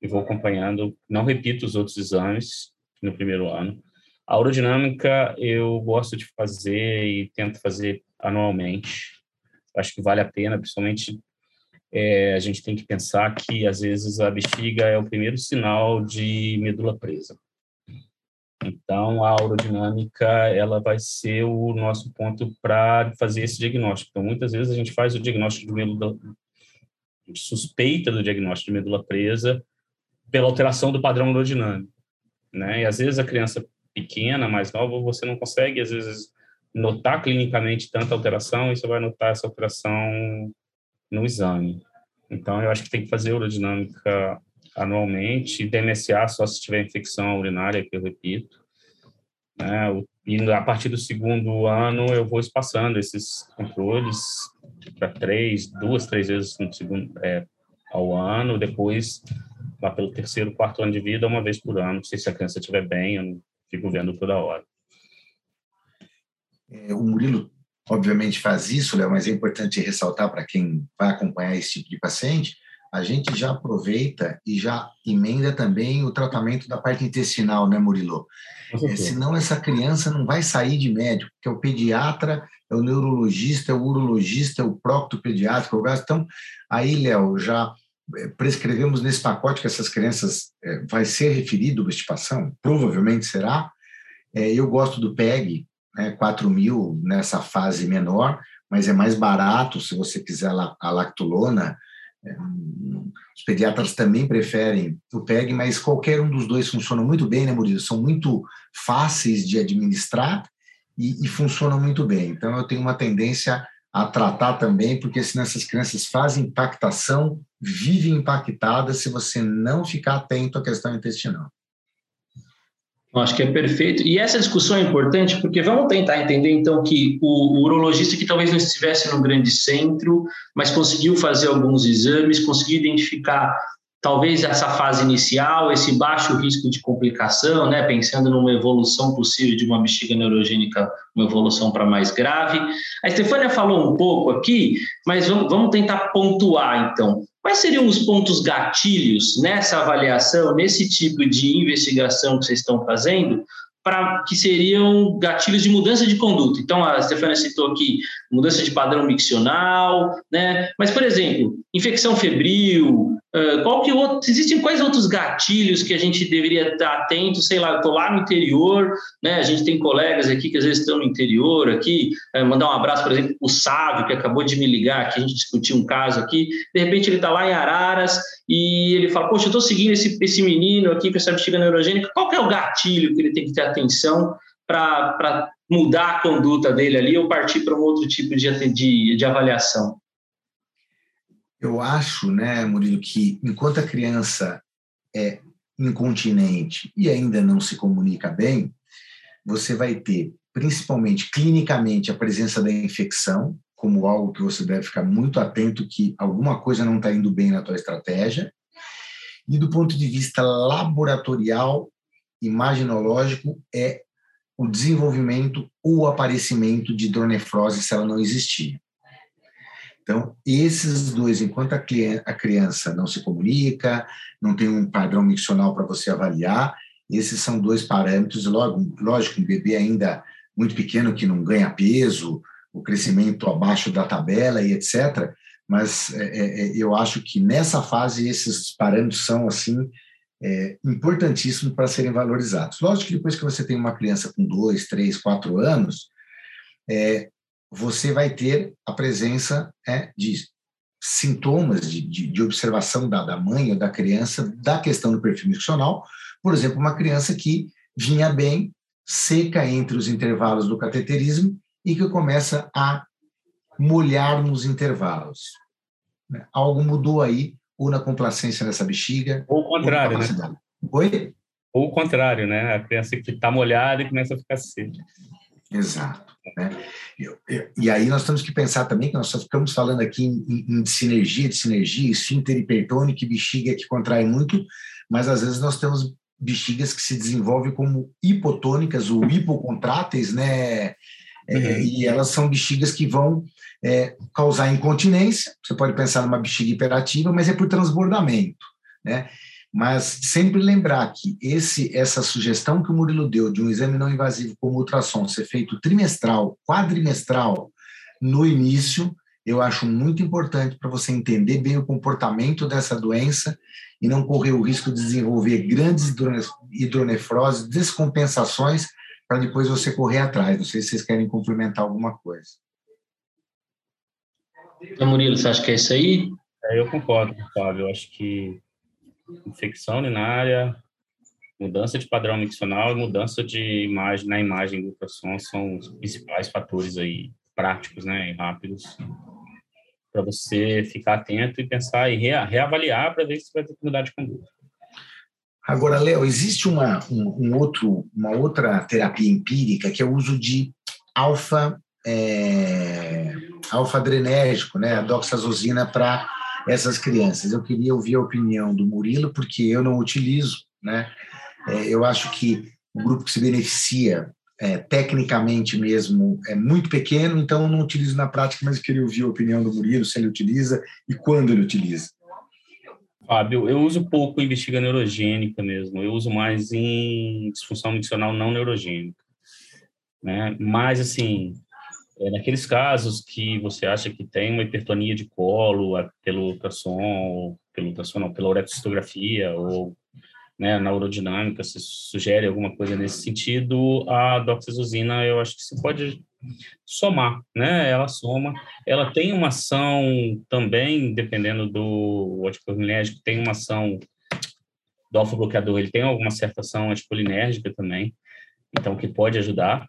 E vou acompanhando. Não repito os outros exames no primeiro ano. A aerodinâmica eu gosto de fazer e tento fazer anualmente. Acho que vale a pena, principalmente é, a gente tem que pensar que às vezes a bexiga é o primeiro sinal de medula presa. Então, a aerodinâmica ela vai ser o nosso ponto para fazer esse diagnóstico. Então, muitas vezes a gente faz o diagnóstico de medula, suspeita do diagnóstico de medula presa pela alteração do padrão aerodinâmico, né? E às vezes a criança pequena, mais nova, você não consegue às vezes notar clinicamente tanta alteração e você vai notar essa alteração no exame. Então, eu acho que tem que fazer aerodinâmica anualmente, DMSA só se tiver infecção urinária, que eu repito. Né? E a partir do segundo ano eu vou espaçando esses controles para três, duas, três vezes no segundo, é, ao ano, depois lá pelo terceiro, quarto ano de vida, uma vez por ano, se a criança estiver bem, eu não fico vendo toda hora. É, o Murilo, obviamente, faz isso, Léo, mas é importante ressaltar para quem vai acompanhar esse tipo de paciente, a gente já aproveita e já emenda também o tratamento da parte intestinal, né, Murilo? É, senão essa criança não vai sair de médico, porque é o pediatra, é o neurologista, é o urologista, é o procto pediátrico. Então, aí, Léo, já é, prescrevemos nesse pacote que essas crianças é, vai ser referido obstipação? Provavelmente será. É, eu gosto do PEG, né, 4 mil nessa fase menor, mas é mais barato se você quiser a lactulona. É, os pediatras também preferem o PEG, mas qualquer um dos dois funciona muito bem, né, Murilo? São muito fáceis de administrar e, e funcionam muito bem. Então, eu tenho uma tendência a tratar também, porque senão essas crianças fazem impactação, vivem impactadas se você não ficar atento à questão intestinal. Eu acho que é perfeito. E essa discussão é importante porque vamos tentar entender, então, que o, o, urologista que talvez não estivesse num grande centro, mas conseguiu fazer alguns exames, conseguiu identificar talvez essa fase inicial, esse baixo risco de complicação, né, pensando numa evolução possível de uma bexiga neurogênica, uma evolução para mais grave. A Estefânia falou um pouco aqui, mas vamos, vamos tentar pontuar, então. Quais seriam os pontos gatilhos nessa avaliação, nesse tipo de investigação que vocês estão fazendo, para que seriam gatilhos de mudança de conduta. Então, a Stefania citou aqui mudança de padrão miccional, né? Mas, por exemplo, infecção febril, qual que outro, existem quais outros gatilhos que a gente deveria estar atento? Sei lá, estou lá no interior, né? A gente tem colegas aqui que às vezes estão no interior aqui, mandar um abraço, por exemplo, o Sávio, que acabou de me ligar, que a gente discutiu um caso aqui, de repente ele está lá em Araras e ele fala, poxa, eu estou seguindo esse, esse menino aqui com essa bexiga neurogênica, qual que é o gatilho que ele tem que ter atenção para mudar a conduta dele ali ou partir para um outro tipo de, de, de avaliação? Eu acho, né, Murilo, que enquanto a criança é incontinente e ainda não se comunica bem, você vai ter, principalmente clinicamente, a presença da infecção, como algo que você deve ficar muito atento que alguma coisa não está indo bem na tua estratégia. E do ponto de vista laboratorial, imaginológico, é o desenvolvimento ou aparecimento de hidronefrose se ela não existir. Então, esses dois, enquanto a criança não se comunica, não tem um padrão miccional para você avaliar, esses são dois parâmetros. Logo, lógico, um bebê ainda muito pequeno que não ganha peso, o crescimento abaixo da tabela e etc. Mas é, é, é, eu acho que nessa fase esses parâmetros são assim é, importantíssimos para serem valorizados. Lógico que depois que você tem uma criança com dois, três, quatro anos, é, você vai ter a presença é, de sintomas de, de, de observação da, da, mãe ou da criança da questão do perfil miccional. Por exemplo, uma criança que vinha bem, seca entre os intervalos do cateterismo e que começa a molhar nos intervalos. Né? Algo mudou aí ou na complacência dessa bexiga. Ou o contrário, ou né? Oi? Ou o contrário, né? A criança que está molhada e começa a ficar seca. Exato. Né? E, e, aí nós temos que pensar também que nós só ficamos falando aqui em, em sinergia, de sinergia, esfíncter hipertônico e bexiga que contrai muito, mas às vezes nós temos bexigas que se desenvolvem como hipotônicas ou hipocontráteis, né? É, uhum. e elas são bexigas que vão é, causar incontinência. Você pode pensar numa bexiga hiperativa, mas é por transbordamento, né? Mas sempre lembrar que esse, essa sugestão que o Murilo deu de um exame não invasivo como ultrassom ser feito trimestral, quadrimestral, no início, eu acho muito importante para você entender bem o comportamento dessa doença e não correr o risco de desenvolver grandes hidronefroses, descompensações, para depois você correr atrás. Não sei se vocês querem complementar alguma coisa. Então, Murilo, você acha que é isso aí? É, eu concordo, Fábio. Eu acho que infecção urinária, mudança de padrão miccional e mudança de imagem na imagem do ultrassom são os principais fatores aí práticos, né, e rápidos para você ficar atento e pensar e reavaliar para ver se vai ter que mudar de conduta. Agora, Léo, existe uma, um, um, outro, uma outra terapia empírica que é o uso de alfa, é, alfa adrenérgico, né, a doxazosina para essas crianças. Eu queria ouvir a opinião do Murilo, porque eu não utilizo, né? É, eu acho que o grupo que se beneficia é, tecnicamente mesmo é muito pequeno, então eu não utilizo na prática, mas eu queria ouvir a opinião do Murilo, se ele utiliza e quando ele utiliza. Fábio, eu uso pouco em bexiga neurogênica mesmo, eu uso mais em disfunção miccional não neurogênica. Né? Mas, assim, é, naqueles casos que você acha que tem uma hipertonia de colo pelo ultrassom, pelo ultrassom, pela uretocistografia ou né, na urodinâmica, se sugere alguma coisa nesse sentido, a doxazosina eu acho que se pode somar, né? Ela soma, ela tem uma ação também, dependendo do anticolinérgico, tem uma ação do alfa-bloqueador, ele tem alguma certa ação anticolinérgica também, então que pode ajudar,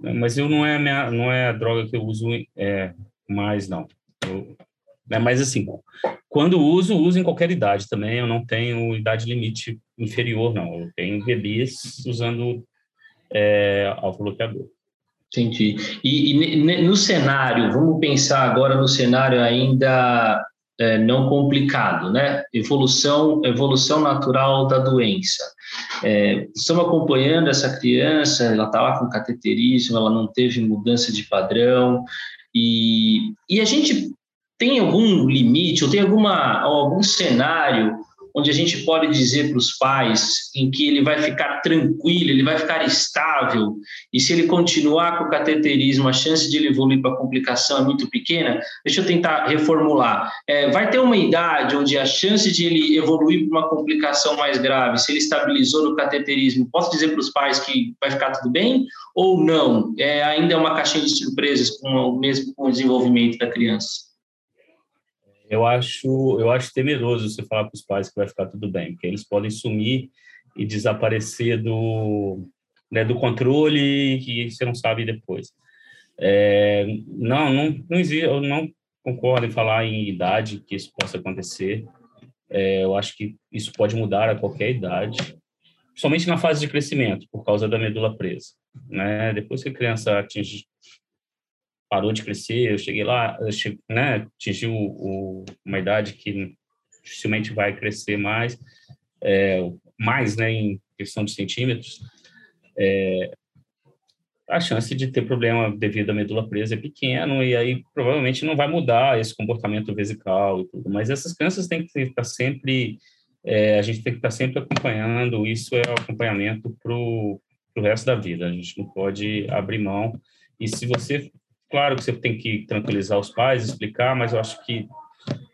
mas eu não é a minha, não é a droga que eu uso é, mais, não. Eu, né, mas assim, quando uso, uso em qualquer idade também. Eu não tenho idade limite inferior, não. Eu tenho bebês usando é, alfa-bloqueador. Entendi. E, e, no cenário, vamos pensar agora no cenário ainda é, não complicado, né? Evolução, evolução natural da doença. É, estamos acompanhando essa criança, ela está lá com cateterismo, ela não teve mudança de padrão, e, e a gente tem algum limite ou tem alguma, algum cenário onde a gente pode dizer para os pais em que ele vai ficar tranquilo, ele vai ficar estável, e se ele continuar com o cateterismo, a chance de ele evoluir para complicação é muito pequena? Deixa eu tentar reformular. É, vai ter uma idade onde a chance de ele evoluir para uma complicação mais grave, se ele estabilizou no cateterismo, posso dizer para os pais que vai ficar tudo bem? Ou não? É, ainda é uma caixinha de surpresas com, mesmo com o desenvolvimento da criança? Eu acho, eu acho temeroso você falar para os pais que vai ficar tudo bem, porque eles podem sumir e desaparecer do, né, do controle que você não sabe depois. É, não, não, não existe, eu não concordo em falar em idade que isso possa acontecer. É, eu acho que isso pode mudar a qualquer idade, somente na fase de crescimento, por causa da medula presa. Né? Depois que a criança atinge parou de crescer, eu cheguei lá, eu cheguei, né, atingiu o, uma idade que dificilmente vai crescer mais, é, mais, né, em questão de centímetros, é, a chance de ter problema devido à medula presa é pequeno e aí provavelmente não vai mudar esse comportamento vesical e tudo. Mas essas crianças têm que estar sempre, é, a gente tem que estar sempre acompanhando. Isso é acompanhamento para o resto da vida. A gente não pode abrir mão. E se você Claro que você tem que tranquilizar os pais, explicar, mas eu acho que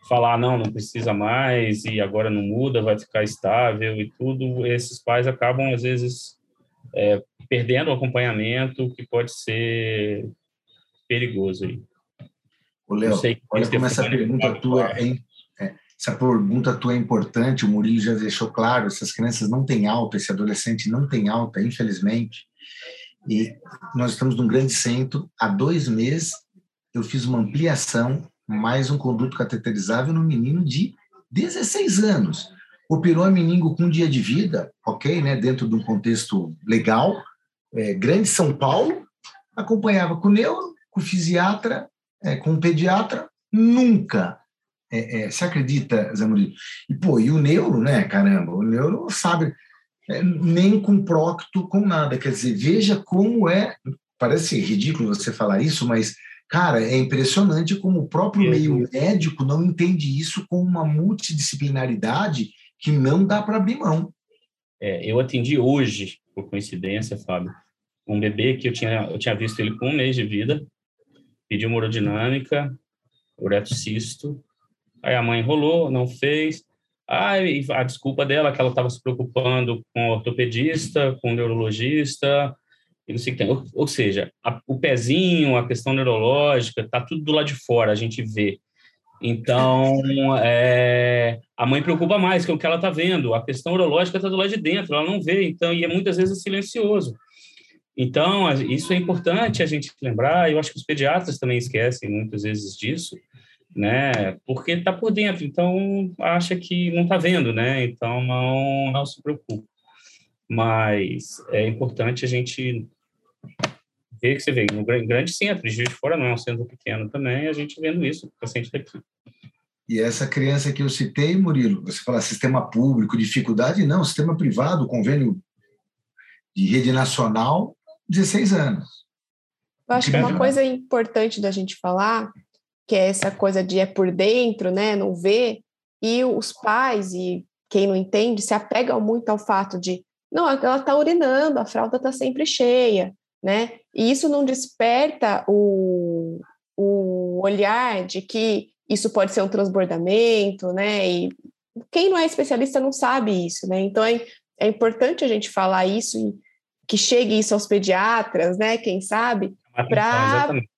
falar não, não precisa mais e agora não muda, vai ficar estável e tudo, esses pais acabam às vezes é, perdendo o acompanhamento, que pode ser perigoso aí. Ô, Léo, olha como essa pergunta tua é, é, essa pergunta tua é importante, o Murilo já deixou claro, essas crianças não têm alta, esse adolescente não tem alta, infelizmente, e nós estamos num grande centro. Há dois meses, eu fiz uma ampliação, mais um conduto cateterizável no menino de 16 anos. Operou a meningo com um dia de vida, ok, né, dentro de um contexto legal, é, grande São Paulo, acompanhava com neuro, com fisiatra, é, com pediatra, nunca. É, é, você acredita, Zé Murilo? E, pô, e o neuro, né, caramba, o neuro sabe, nem com procto, com nada. Quer dizer, veja como é. Parece ridículo você falar isso, mas, cara, é impressionante como o próprio meio médico não entende isso com uma multidisciplinaridade que não dá para abrir mão. É, eu atendi hoje, por coincidência, Fábio, um bebê que eu tinha, eu tinha visto ele com um mês de vida, pediu uma urodinâmica, uretocisto, aí a mãe enrolou, não fez, ah, a desculpa dela é que ela estava se preocupando com ortopedista, com neurologista, e não sei o que tem. Ou, ou seja, a, o pezinho, a questão neurológica, está tudo do lado de fora, a gente vê. Então, é, a mãe preocupa mais que o que ela está vendo. A questão neurológica está do lado de dentro, ela não vê, então, e é muitas vezes silencioso. Então, isso é importante a gente lembrar, eu acho que os pediatras também esquecem muitas vezes disso, né? Porque está por dentro, então acha que não está vendo, né? Então não, não se preocupe. Mas é importante a gente ver que você vê no grande centro, de Fora não é um centro pequeno também, a gente vendo isso, o paciente daqui. E essa criança que eu citei, Murilo, você fala sistema público, dificuldade, não, sistema privado, convênio de rede nacional, 16 anos. Eu acho que uma coisa importante da gente falar que é essa coisa de é por dentro, né, não vê, e os pais e quem não entende se apegam muito ao fato de não, ela está urinando, a fralda está sempre cheia, né? E isso não desperta o, o olhar de que isso pode ser um transbordamento, né? E quem não é especialista não sabe isso, né? Então é, é importante a gente falar isso e que chegue isso aos pediatras, né? Quem sabe,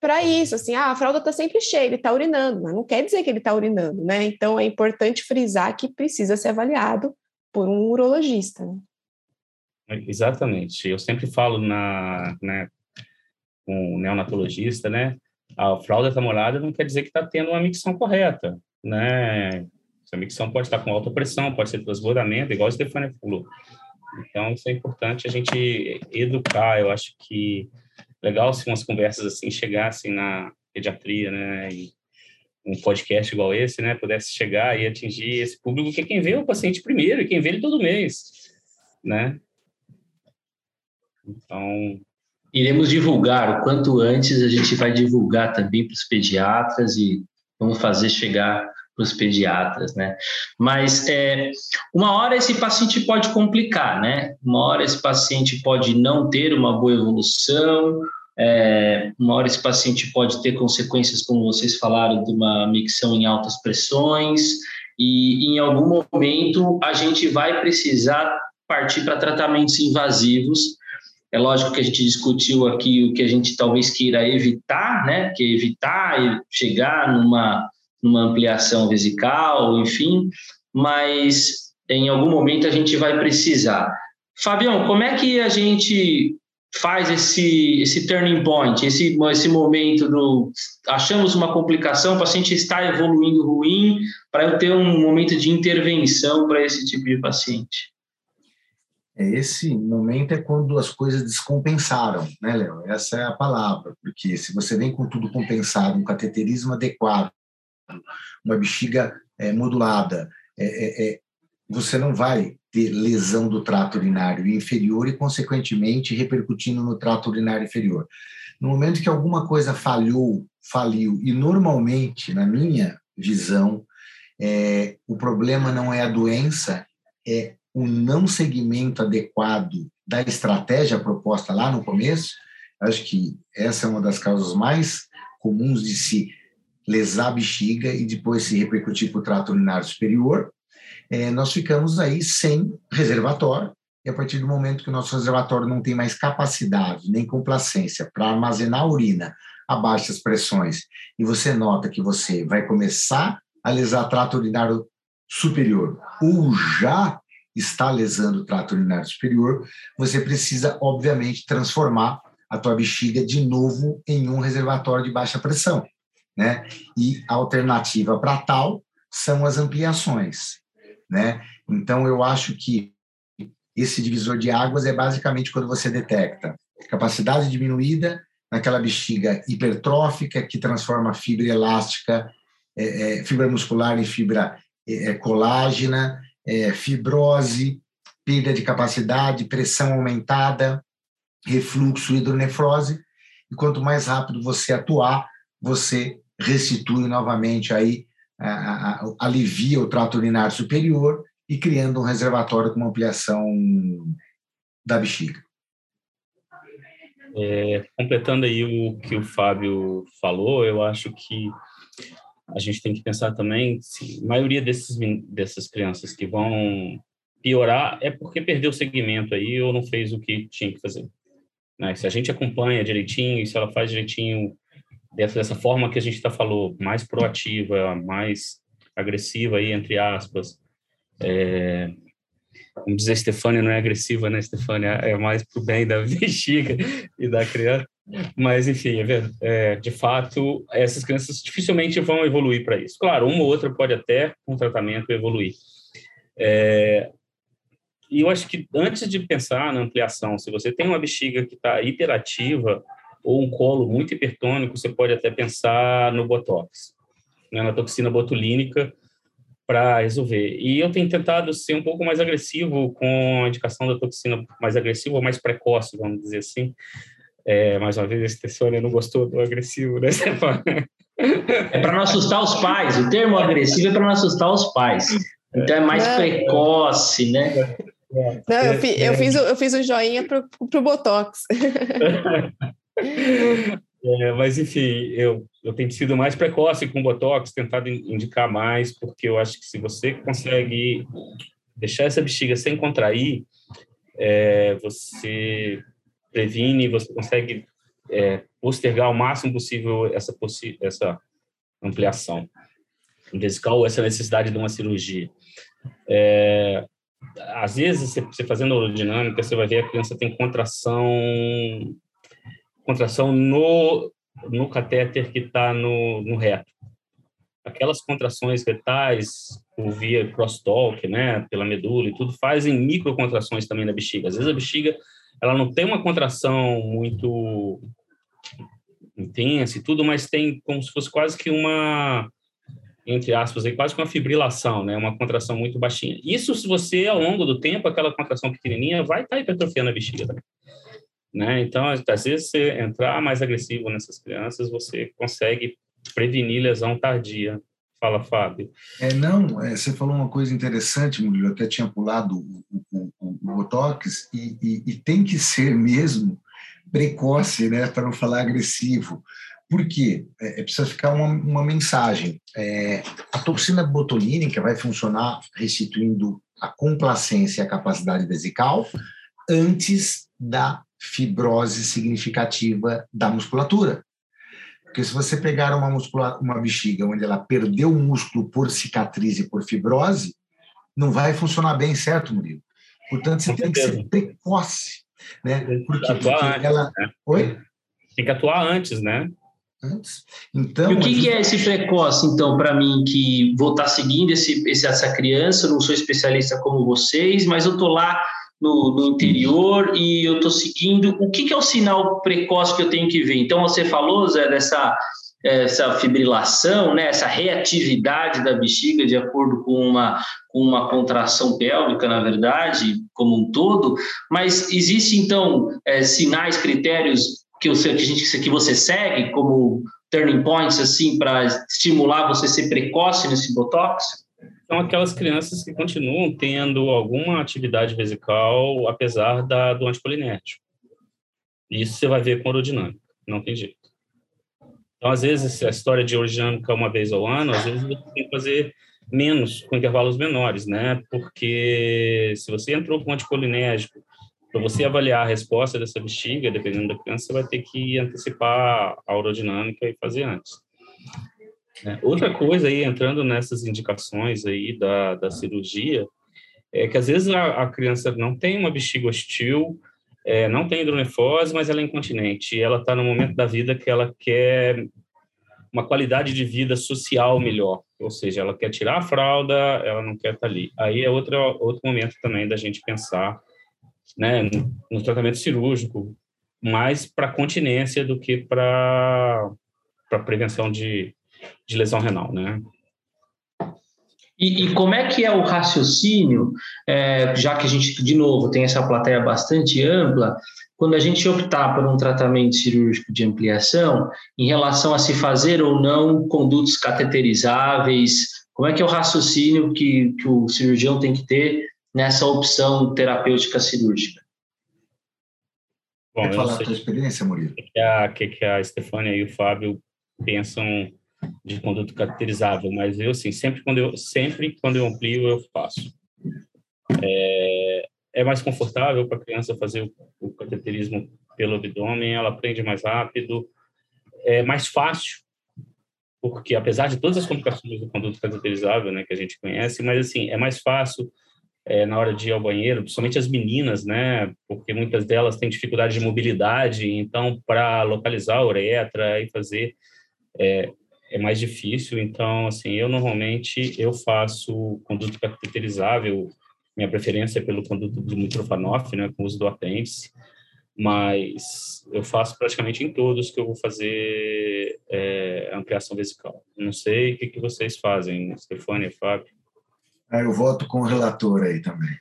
para isso, assim, ah, a fralda está sempre cheia, ele está urinando, mas não quer dizer que ele está urinando, né? Então é importante frisar que precisa ser avaliado por um urologista. Né? Exatamente. Eu sempre falo na, né, com um neonatologista, né? A fralda está molhada não quer dizer que está tendo uma micção correta, né? Essa micção pode estar com alta pressão, pode ser transbordamento, igual a Stefania falou. Então, isso é importante a gente educar. Eu acho que legal se umas conversas assim chegassem na pediatria, né? E um podcast igual esse, né? Pudesse chegar e atingir esse público que é quem vê o paciente primeiro e quem vê ele todo mês, né? Então. Iremos divulgar o quanto antes, a gente vai divulgar também para os pediatras e vamos fazer chegar para os pediatras, né? Mas é, uma hora esse paciente pode complicar, né? Uma hora esse paciente pode não ter uma boa evolução, é, uma hora esse paciente pode ter consequências, como vocês falaram, de uma micção em altas pressões, e em algum momento a gente vai precisar partir para tratamentos invasivos. É lógico que a gente discutiu aqui o que a gente talvez queira evitar, né? Que é evitar chegar numa numa ampliação vesical, enfim, mas em algum momento a gente vai precisar. Fabião, como é que a gente faz esse, esse turning point, esse, esse momento do achamos uma complicação, o paciente está evoluindo ruim, para eu ter um momento de intervenção para esse tipo de paciente? É, esse momento é quando as coisas descompensaram, né, Léo? Essa é a palavra, porque se você vem com tudo compensado, um cateterismo adequado, uma bexiga é, modulada, é, é, é, você não vai ter lesão do trato urinário inferior e, consequentemente, repercutindo no trato urinário inferior. No momento que alguma coisa falhou, faliu, e normalmente, na minha visão, é, o problema não é a doença, é o não segmento adequado da estratégia proposta lá no começo. Acho que essa é uma das causas mais comuns de se lesar a bexiga e depois se repercutir para o trato urinário superior, é, nós ficamos aí sem reservatório, e a partir do momento que o nosso reservatório não tem mais capacidade nem complacência para armazenar a urina a baixas pressões, e você nota que você vai começar a lesar trato urinário superior, ou já está lesando o trato urinário superior, você precisa, obviamente, transformar a tua bexiga de novo em um reservatório de baixa pressão né? E a alternativa para tal são as ampliações, né? Então eu acho que esse divisor de águas é basicamente quando você detecta capacidade diminuída naquela bexiga hipertrófica que transforma fibra elástica, é, é, fibra muscular em fibra é, é colágena, é, fibrose, perda de capacidade, pressão aumentada, refluxo, hidronefrose. E quanto mais rápido você atuar, você restitui novamente aí, a, a, alivia o trato urinário superior e criando um reservatório com uma ampliação da bexiga. É, completando aí o que o Fábio falou, eu acho que a gente tem que pensar também se a maioria desses, dessas crianças que vão piorar é porque perdeu o segmento aí ou não fez o que tinha que fazer. Né? Se a gente acompanha direitinho, se ela faz direitinho dessa, dessa forma que a gente está falou, mais proativa, mais agressiva aí, entre aspas. É, dizer, Stefânia não é agressiva, né, Stefânia? É mais pro bem da [LAUGHS] bexiga e da criança. Mas, enfim, é, é, de fato, essas crianças dificilmente vão evoluir para isso. Claro, uma ou outra pode até, com tratamento, evoluir. É, e eu acho que antes de pensar na ampliação, se você tem uma bexiga que está hiperativa, ou um colo muito hipertônico, você pode até pensar no Botox, né, na toxina botulínica, para resolver. E eu tenho tentado ser um pouco mais agressivo com a indicação da toxina mais agressiva ou mais precoce, vamos dizer assim. É, mais uma vez, a Tessônia não gostou do agressivo, né, [LAUGHS] É para não assustar os pais. O termo agressivo é para não assustar os pais. Então é mais precoce, né? Não, eu, fi, eu, fiz, eu fiz o joinha pro, pro Botox. [LAUGHS] [LAUGHS] É, mas, enfim, eu, eu tenho sido mais precoce com Botox, tentado indicar mais, porque eu acho que se você consegue deixar essa bexiga sem contrair, é, você previne, você consegue é, postergar o máximo possível essa, essa ampliação ou essa necessidade de uma cirurgia. É, às vezes, você fazendo aerodinâmica, você vai ver a criança tem contração contração no, no catéter que está no, no reto. Aquelas contrações retais por via crosstalk, né, pela medula e tudo, fazem microcontrações também na bexiga. Às vezes a bexiga ela não tem uma contração muito intensa e tudo, mas tem como se fosse quase que uma entre aspas, aí, quase que uma fibrilação, né? uma contração muito baixinha. Isso, se você, ao longo do tempo, aquela contração pequenininha vai estar tá hipertrofiando a bexiga também. Então, às vezes, você entrar mais agressivo nessas crianças, você consegue prevenir lesão tardia. Fala, Fábio. É, não, é, você falou uma coisa interessante, Murilo, eu até tinha pulado o, o, o, o Botox, e, e, e, tem que ser mesmo precoce, né, para não falar agressivo. Por quê? É, é precisa ficar uma, uma mensagem. É, a toxina botulínica vai funcionar restituindo a complacência e a capacidade vesical antes da fibrose significativa da musculatura. Porque se você pegar uma, muscula, uma bexiga onde ela perdeu músculo por cicatriz e por fibrose, não vai funcionar bem, certo, Murilo? Portanto, você Com tem certeza. que ser precoce. Né? Por quê? Porque ela. Né? Oi? Tem que atuar antes, né? Antes. Então, e o que, gente... que é esse precoce, então, para mim, que vou estar tá seguindo esse, esse, essa criança? Eu não sou especialista como vocês, mas eu estou lá no, no, interior e eu estou seguindo. O que, que, é o sinal precoce que eu tenho que ver? Então, você falou, Zé, dessa essa fibrilação, né, essa reatividade da bexiga de acordo com uma, com uma contração pélvica, na verdade, como um todo, mas existe então é, sinais, critérios que, você, que, a gente, que você segue como turning points assim para estimular você ser precoce nesse botox? São aquelas crianças que continuam tendo alguma atividade vesical apesar da, do anticolinérgico. Isso você vai ver com aerodinâmica, não tem jeito. Então, às vezes, a história de aerodinâmica uma vez ao ano, às vezes você tem que fazer menos, com intervalos menores, né? Porque se você entrou com anticolinérgico, para você avaliar a resposta dessa bexiga, dependendo da criança, você vai ter que antecipar a aerodinâmica e fazer antes. É, outra coisa aí, entrando nessas indicações aí da, da cirurgia, é que às vezes a, a criança não tem uma bexiga hostil, é, não tem hidronefose, mas ela é incontinente. E ela está no momento da vida que ela quer uma qualidade de vida social melhor. Ou seja, ela quer tirar a fralda, ela não quer estar tá ali. Aí é outro, outro momento também da gente pensar né, no, no tratamento cirúrgico, mais para continência do que para prevenção de, de lesão renal, né? E, e, como é que é o raciocínio, é, já que a gente, de novo, tem essa plateia bastante ampla, quando a gente optar por um tratamento cirúrgico de ampliação, em relação a se fazer ou não condutos cateterizáveis, como é que é o raciocínio que, que o cirurgião tem que ter nessa opção terapêutica cirúrgica? Bom, Quer falar a tua experiência, Murilo? O que a, que a Stefânia e o Fábio pensam de conduto cateterizável, mas eu assim sempre quando eu sempre quando eu amplio eu faço. É, é mais confortável para a criança fazer o, o cateterismo pelo abdômen, ela aprende mais rápido, é mais fácil, porque apesar de todas as complicações do conduto cateterizável, né, que a gente conhece, mas assim é mais fácil é, na hora de ir ao banheiro, principalmente as meninas, né, porque muitas delas têm dificuldade de mobilidade, então para localizar a uretra e fazer é, é mais difícil. Então, assim, eu normalmente eu faço conduto cateterizável. Minha preferência é pelo conduto do Mitrofanoff, né, com uso do apêndice. Mas eu faço praticamente em todos que eu vou fazer é, ampliação vesical. Não sei o que, que vocês fazem, Stefania, Fábio. Ah, eu voto com o relator aí também.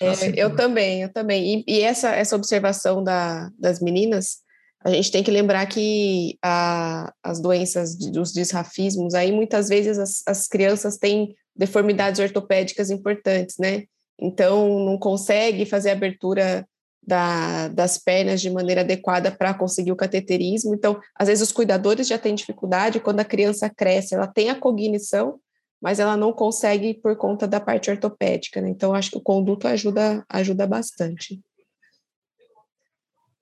É, eu também, eu também. E, e, essa, essa observação da, das meninas, a gente tem que lembrar que a, as doenças dos disrafismos, aí muitas vezes as, as crianças têm deformidades ortopédicas importantes, né? Então, não consegue fazer abertura da, das pernas de maneira adequada para conseguir o cateterismo. Então, às vezes os cuidadores já têm dificuldade, quando a criança cresce, ela tem a cognição, mas ela não consegue por conta da parte ortopédica, né? Então, acho que o conduto ajuda, ajuda bastante.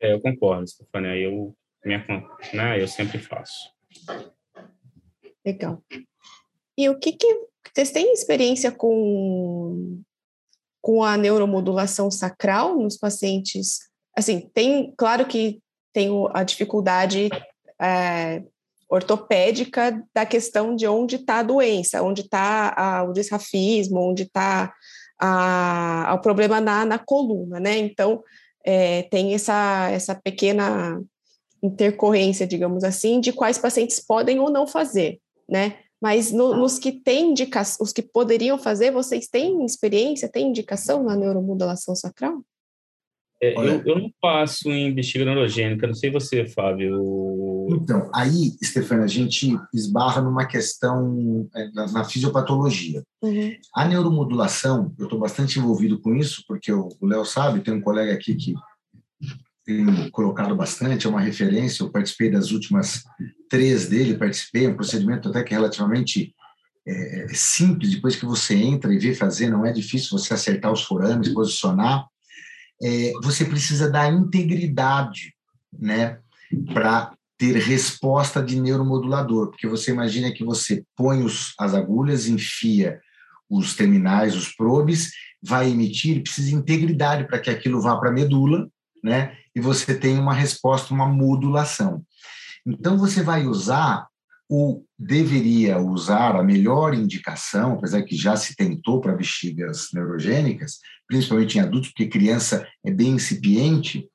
É, eu concordo, Stefania. Eu, minha, né, eu sempre faço. Legal. E o que, que vocês têm experiência com com a neuromodulação sacral nos pacientes? Assim, tem, claro que tem a dificuldade é, ortopédica da questão de onde está a doença, onde está o disrafismo, onde está o problema na, na coluna, né? Então, é, tem essa, essa pequena intercorrência, digamos assim, de quais pacientes podem ou não fazer, né? Mas no, nos que têm indicação, os que poderiam fazer, vocês têm experiência, têm indicação na neuromodulação sacral? É, eu, eu, não passo em bexiga neurogênica, não sei você, Fábio. Então, aí, Stefania, a gente esbarra numa questão é, na, na fisiopatologia. Uhum. A neuromodulação, eu estou bastante envolvido com isso, porque o Léo sabe, tem um colega aqui que tenho colocado bastante, é uma referência, eu participei das últimas três dele, participei, é um procedimento até que é relativamente é, simples, depois que você entra e vê fazer, não é difícil você acertar os forames, posicionar, é, você precisa da integridade, né, para ter resposta de neuromodulador, porque você imagina que você põe os, as agulhas, enfia os terminais, os probes, vai emitir, precisa de integridade para que aquilo vá para a medula, né? E você tem uma resposta, uma modulação. Então você vai usar o deveria usar a melhor indicação, apesar que já se tentou para bexigas neurogênicas, principalmente em adultos, porque criança é bem incipiente,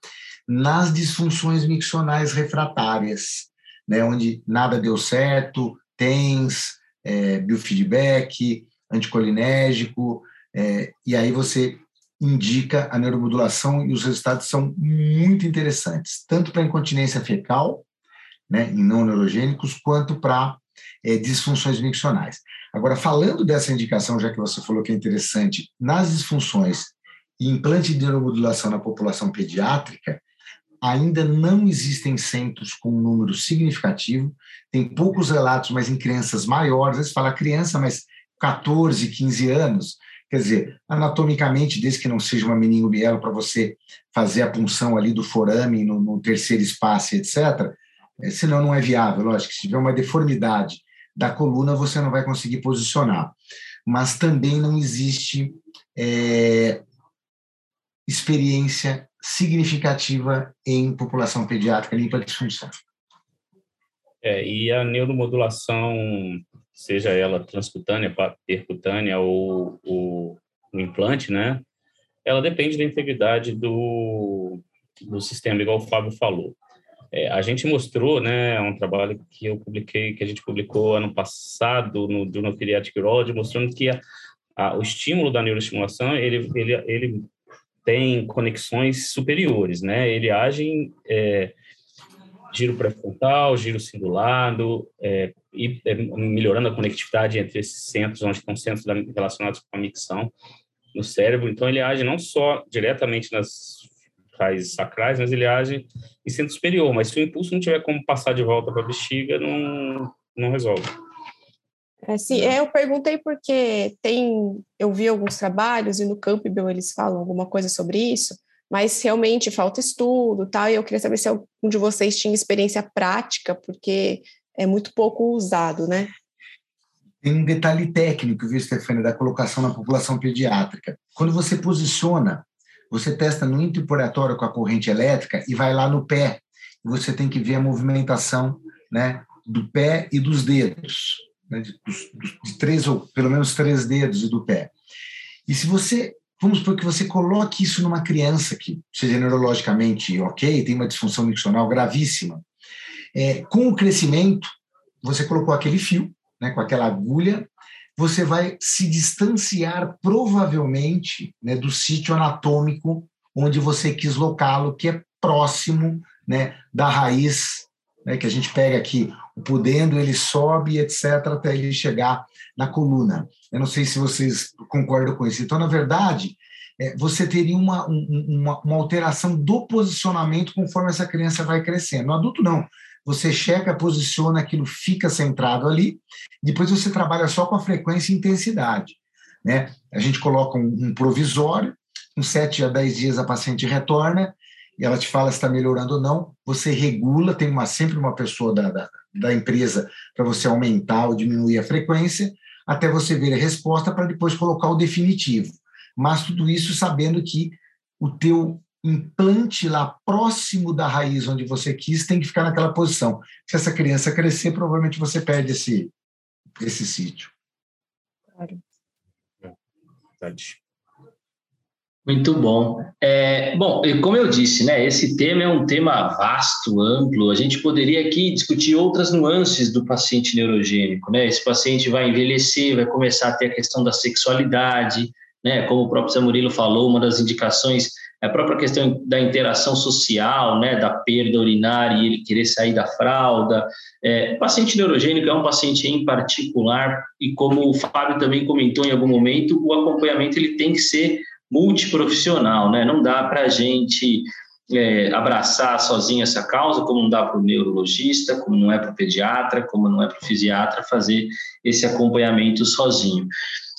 nas disfunções miccionais refratárias, né, onde nada deu certo, TENS, é, biofeedback, anticolinérgico, é, e aí você indica a neuromodulação e os resultados são muito interessantes, tanto para incontinência fecal, né, em não neurogênicos, quanto para é, disfunções miccionais. Agora, falando dessa indicação, já que você falou que é interessante, nas disfunções e implante de neuromodulação na população pediátrica, ainda não existem centros com um número significativo, tem poucos relatos, mas em crianças maiores, às vezes fala criança, mas 14, 15 anos, Quer dizer, anatomicamente, desde que não seja uma meningomielo para você fazer a punção ali do forame no, no terceiro espaço, etc., é, senão não é viável. Lógico, se tiver uma deformidade da coluna, você não vai conseguir posicionar. Mas também não existe é, experiência significativa em população pediátrica limpa disfunção. É, e a neuromodulação seja ela transcutânea, percutânea ou, o implante, né? Ela depende da integridade do, do sistema, igual o Fábio falou. É, a gente mostrou, né, é um trabalho que eu publiquei, que a gente publicou ano passado no Journal Pediatric Urology, mostrando que a, a, o estímulo da neuroestimulação, ele, ele, ele tem conexões superiores, né? Ele age é, giro pré-frontal, giro cingulado, é, e é, melhorando a conectividade entre esses centros, onde estão centros relacionados com a micção no cérebro. Então, ele age não só diretamente nas raízes sacrais, mas ele age em centro superior. Mas se o impulso não tiver como passar de volta para a bexiga, não, não resolve. É, sim, é, eu perguntei porque tem, eu vi alguns trabalhos e no Campbell eles falam alguma coisa sobre isso, mas realmente falta estudo, tal, e eu queria saber se algum de vocês tinha experiência prática, porque é muito pouco usado, né? Tem um detalhe técnico, viu, Stefania, da colocação na população pediátrica. Quando você posiciona, você testa no intraoperatório com a corrente elétrica e vai lá no pé. Você tem que ver a movimentação né, do pé e dos dedos, né, de, de três ou pelo menos três dedos e do pé. E se você vamos supor que você coloque isso numa criança que seja neurologicamente ok, tem uma disfunção miccional gravíssima. É, com o crescimento, você colocou aquele fio, né, com aquela agulha, você vai se distanciar provavelmente né, do sítio anatômico onde você quis locá-lo, que é próximo né, da raiz, né, que a gente pega aqui, o pudendo, ele sobe, etc., até ele chegar na coluna. Eu não sei se vocês concordam com isso. Então, na verdade, é, você teria uma, uma, uma alteração do posicionamento conforme essa criança vai crescendo. No adulto, não. Você checa, posiciona, aquilo fica centrado ali, depois você trabalha só com a frequência e intensidade. Né? A gente coloca um, um provisório, com 7 a 10 dias a paciente retorna, e ela te fala se está melhorando ou não, você regula, tem uma, sempre uma pessoa da, da, da empresa para você aumentar ou diminuir a frequência, até você ver a resposta para depois colocar o definitivo. Mas tudo isso sabendo que o teu implante lá próximo da raiz onde você quis tem que ficar naquela posição. Se essa criança crescer, provavelmente você perde esse, esse sítio. Claro. É, verdade. Muito bom. É, bom, como eu disse, né, esse tema é um tema vasto, amplo. A gente poderia aqui discutir outras nuances do paciente neurogênico. Né? Esse paciente vai envelhecer, vai começar a ter a questão da sexualidade, né? como o próprio Samurilo falou, uma das indicações é a própria questão da interação social, né, da perda urinária e ele querer sair da fralda. É, o paciente neurogênico é um paciente em particular e como o Fábio também comentou em algum momento, o acompanhamento ele tem que ser multiprofissional, né? Não dá para a gente é, abraçar sozinho essa causa, como não dá para o neurologista, como não é para o pediatra, como não é para o fisiatra fazer esse acompanhamento sozinho.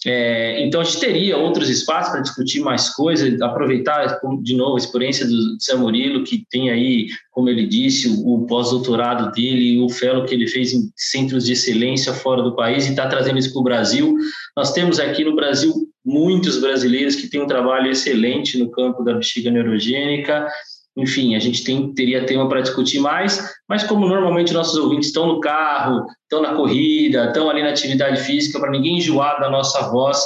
É, então, a gente teria outros espaços para discutir mais coisas, aproveitar de novo a experiência do Sam Murilo, que tem aí, como ele disse, o, o pós-doutorado dele, o fellow que ele fez em centros de excelência fora do país e está trazendo isso para o Brasil. Nós temos aqui no Brasil muitos brasileiros que têm um trabalho excelente no campo da bexiga neurogênica. Enfim, a gente tem, teria tema para discutir mais, mas como normalmente nossos ouvintes estão no carro, estão na corrida, estão ali na atividade física, para ninguém enjoar da nossa voz,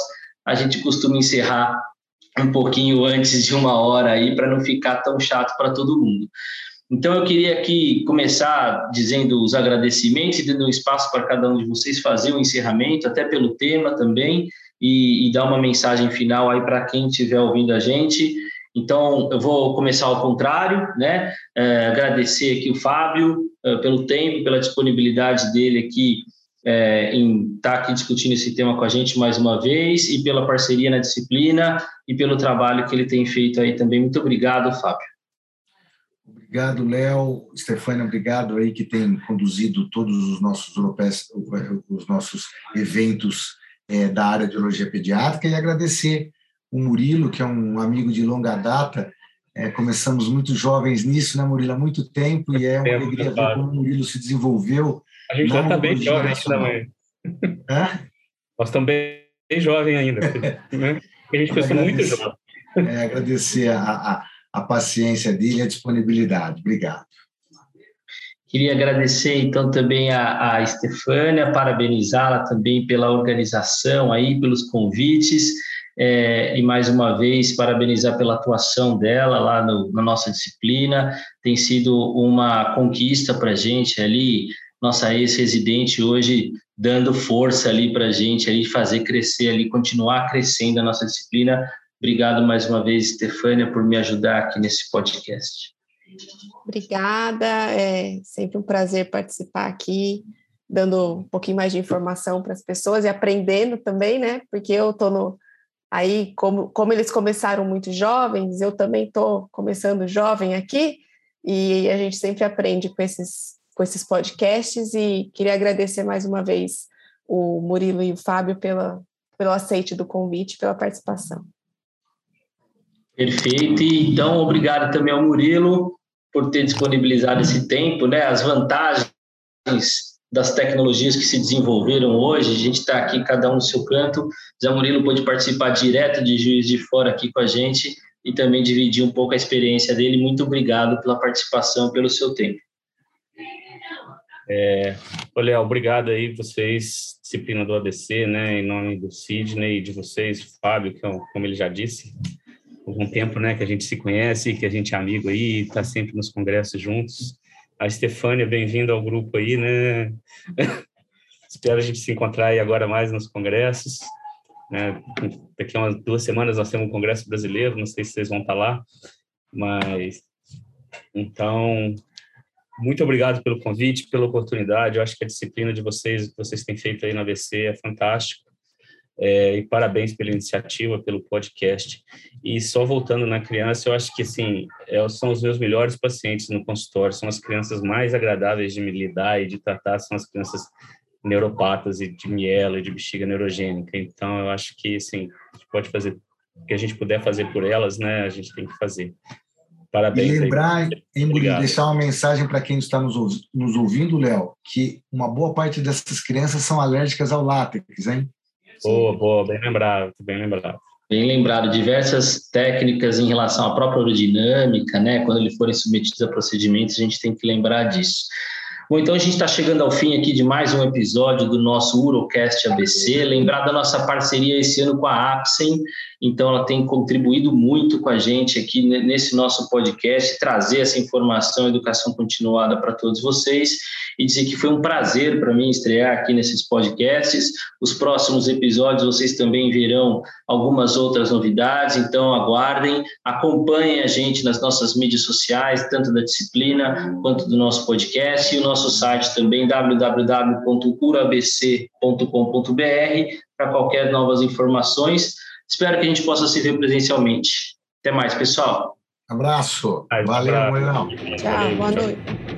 a gente costuma encerrar um pouquinho antes de uma hora aí, para não ficar tão chato para todo mundo. Então, eu queria aqui começar dizendo os agradecimentos e dando um espaço para cada um de vocês fazer o um encerramento, até pelo tema também, e, e dar uma mensagem final aí para quem estiver ouvindo a gente. Então, eu vou começar ao contrário, né? É, agradecer aqui o Fábio é, pelo tempo, pela disponibilidade dele aqui é, em estar tá aqui discutindo esse tema com a gente mais uma vez e pela parceria na disciplina e pelo trabalho que ele tem feito aí também. Muito obrigado, Fábio. Obrigado, Léo. Stefania, obrigado aí que tem conduzido todos os nossos europeus, os nossos eventos é, da área de urologia pediátrica e agradecer o Murilo, que é um amigo de longa data. É, começamos muito jovens nisso, né, Murilo? Há muito tempo e é uma alegria ver como o Murilo se desenvolveu. A gente já está bem jovem ainda, mãe. Nós estamos bem, bem jovem ainda. né? A gente muito jovem. É, agradecer a, a, a paciência dele e a disponibilidade. Obrigado. Queria agradecer então também a, a Estefânia, parabenizá-la também pela organização aí, pelos convites, é, e mais uma vez parabenizar pela atuação dela lá no, na nossa disciplina. Tem sido uma conquista para a gente ali, nossa ex-residente hoje dando força ali para a gente ali fazer crescer ali, continuar crescendo a nossa disciplina. Obrigado mais uma vez, Estefânia, por me ajudar aqui nesse podcast. Obrigada, é sempre um prazer participar aqui, dando um pouquinho mais de informação para as pessoas e aprendendo também, né? Porque eu estou. Aí, como, como eles começaram muito jovens, eu também estou começando jovem aqui, e a gente sempre aprende com esses, com esses podcasts, e queria agradecer mais uma vez o Murilo e o Fábio pela, pelo aceite do convite, pela participação. Perfeito. Então, obrigado também ao Murilo por ter disponibilizado esse tempo, né? As vantagens das tecnologias que se desenvolveram hoje. A gente está aqui, cada um no seu canto. Zé Murilo pôde participar direto de Juiz de Fora aqui com a gente e também dividir um pouco a experiência dele. Muito obrigado pela participação, pelo seu tempo. É, Léo, obrigado aí vocês, disciplina do ABC, né, em nome do Sidney e de vocês, Fábio, que é como ele já disse, algum tempo, né, que a gente se conhece, que a gente é amigo aí, está sempre nos congressos juntos. A Estefânia, bem-vinda ao grupo aí, né? [LAUGHS] Espero a gente se encontrar aí agora mais nos congressos. Né? Daqui a umas duas semanas nós temos um congresso brasileiro, não sei se vocês vão estar lá, mas então muito obrigado pelo convite, pela oportunidade. Eu acho que a disciplina de vocês, que vocês têm feito aí na ABC é fantástico. É, e parabéns pela iniciativa, pelo podcast. E só voltando na criança, eu acho que assim, é, são os meus melhores pacientes no consultório, são as crianças mais agradáveis de me lidar e de tratar, são as crianças neuropatas e de mielo e de bexiga neurogênica. Então, eu acho que assim, a gente pode fazer o que a gente puder fazer por elas, né? A gente tem que fazer. Parabéns. E lembrar, aí. deixar uma mensagem para quem está nos, nos ouvindo, Léo, que uma boa parte dessas crianças são alérgicas ao látex, hein? Boa, boa, bem lembrado, bem lembrado. Bem lembrado, diversas técnicas em relação à própria aerodinâmica, né? Quando eles forem submetidos a procedimentos, a gente tem que lembrar disso. Bom, então a gente está chegando ao fim aqui de mais um episódio do nosso Urocast ABC. Lembrar da nossa parceria esse ano com a Apsen, então ela tem contribuído muito com a gente aqui nesse nosso podcast, trazer essa informação, educação continuada para todos vocês. E dizer que foi um prazer para mim estrear aqui nesses podcasts. Os próximos episódios vocês também verão algumas outras novidades, então aguardem, acompanhem a gente nas nossas mídias sociais, tanto da disciplina quanto do nosso podcast. E o nosso site também www.curabc.com.br para qualquer novas informações. Espero que a gente possa se ver presencialmente. Até mais, pessoal. Abraço. Valeu, Tchau, boa noite.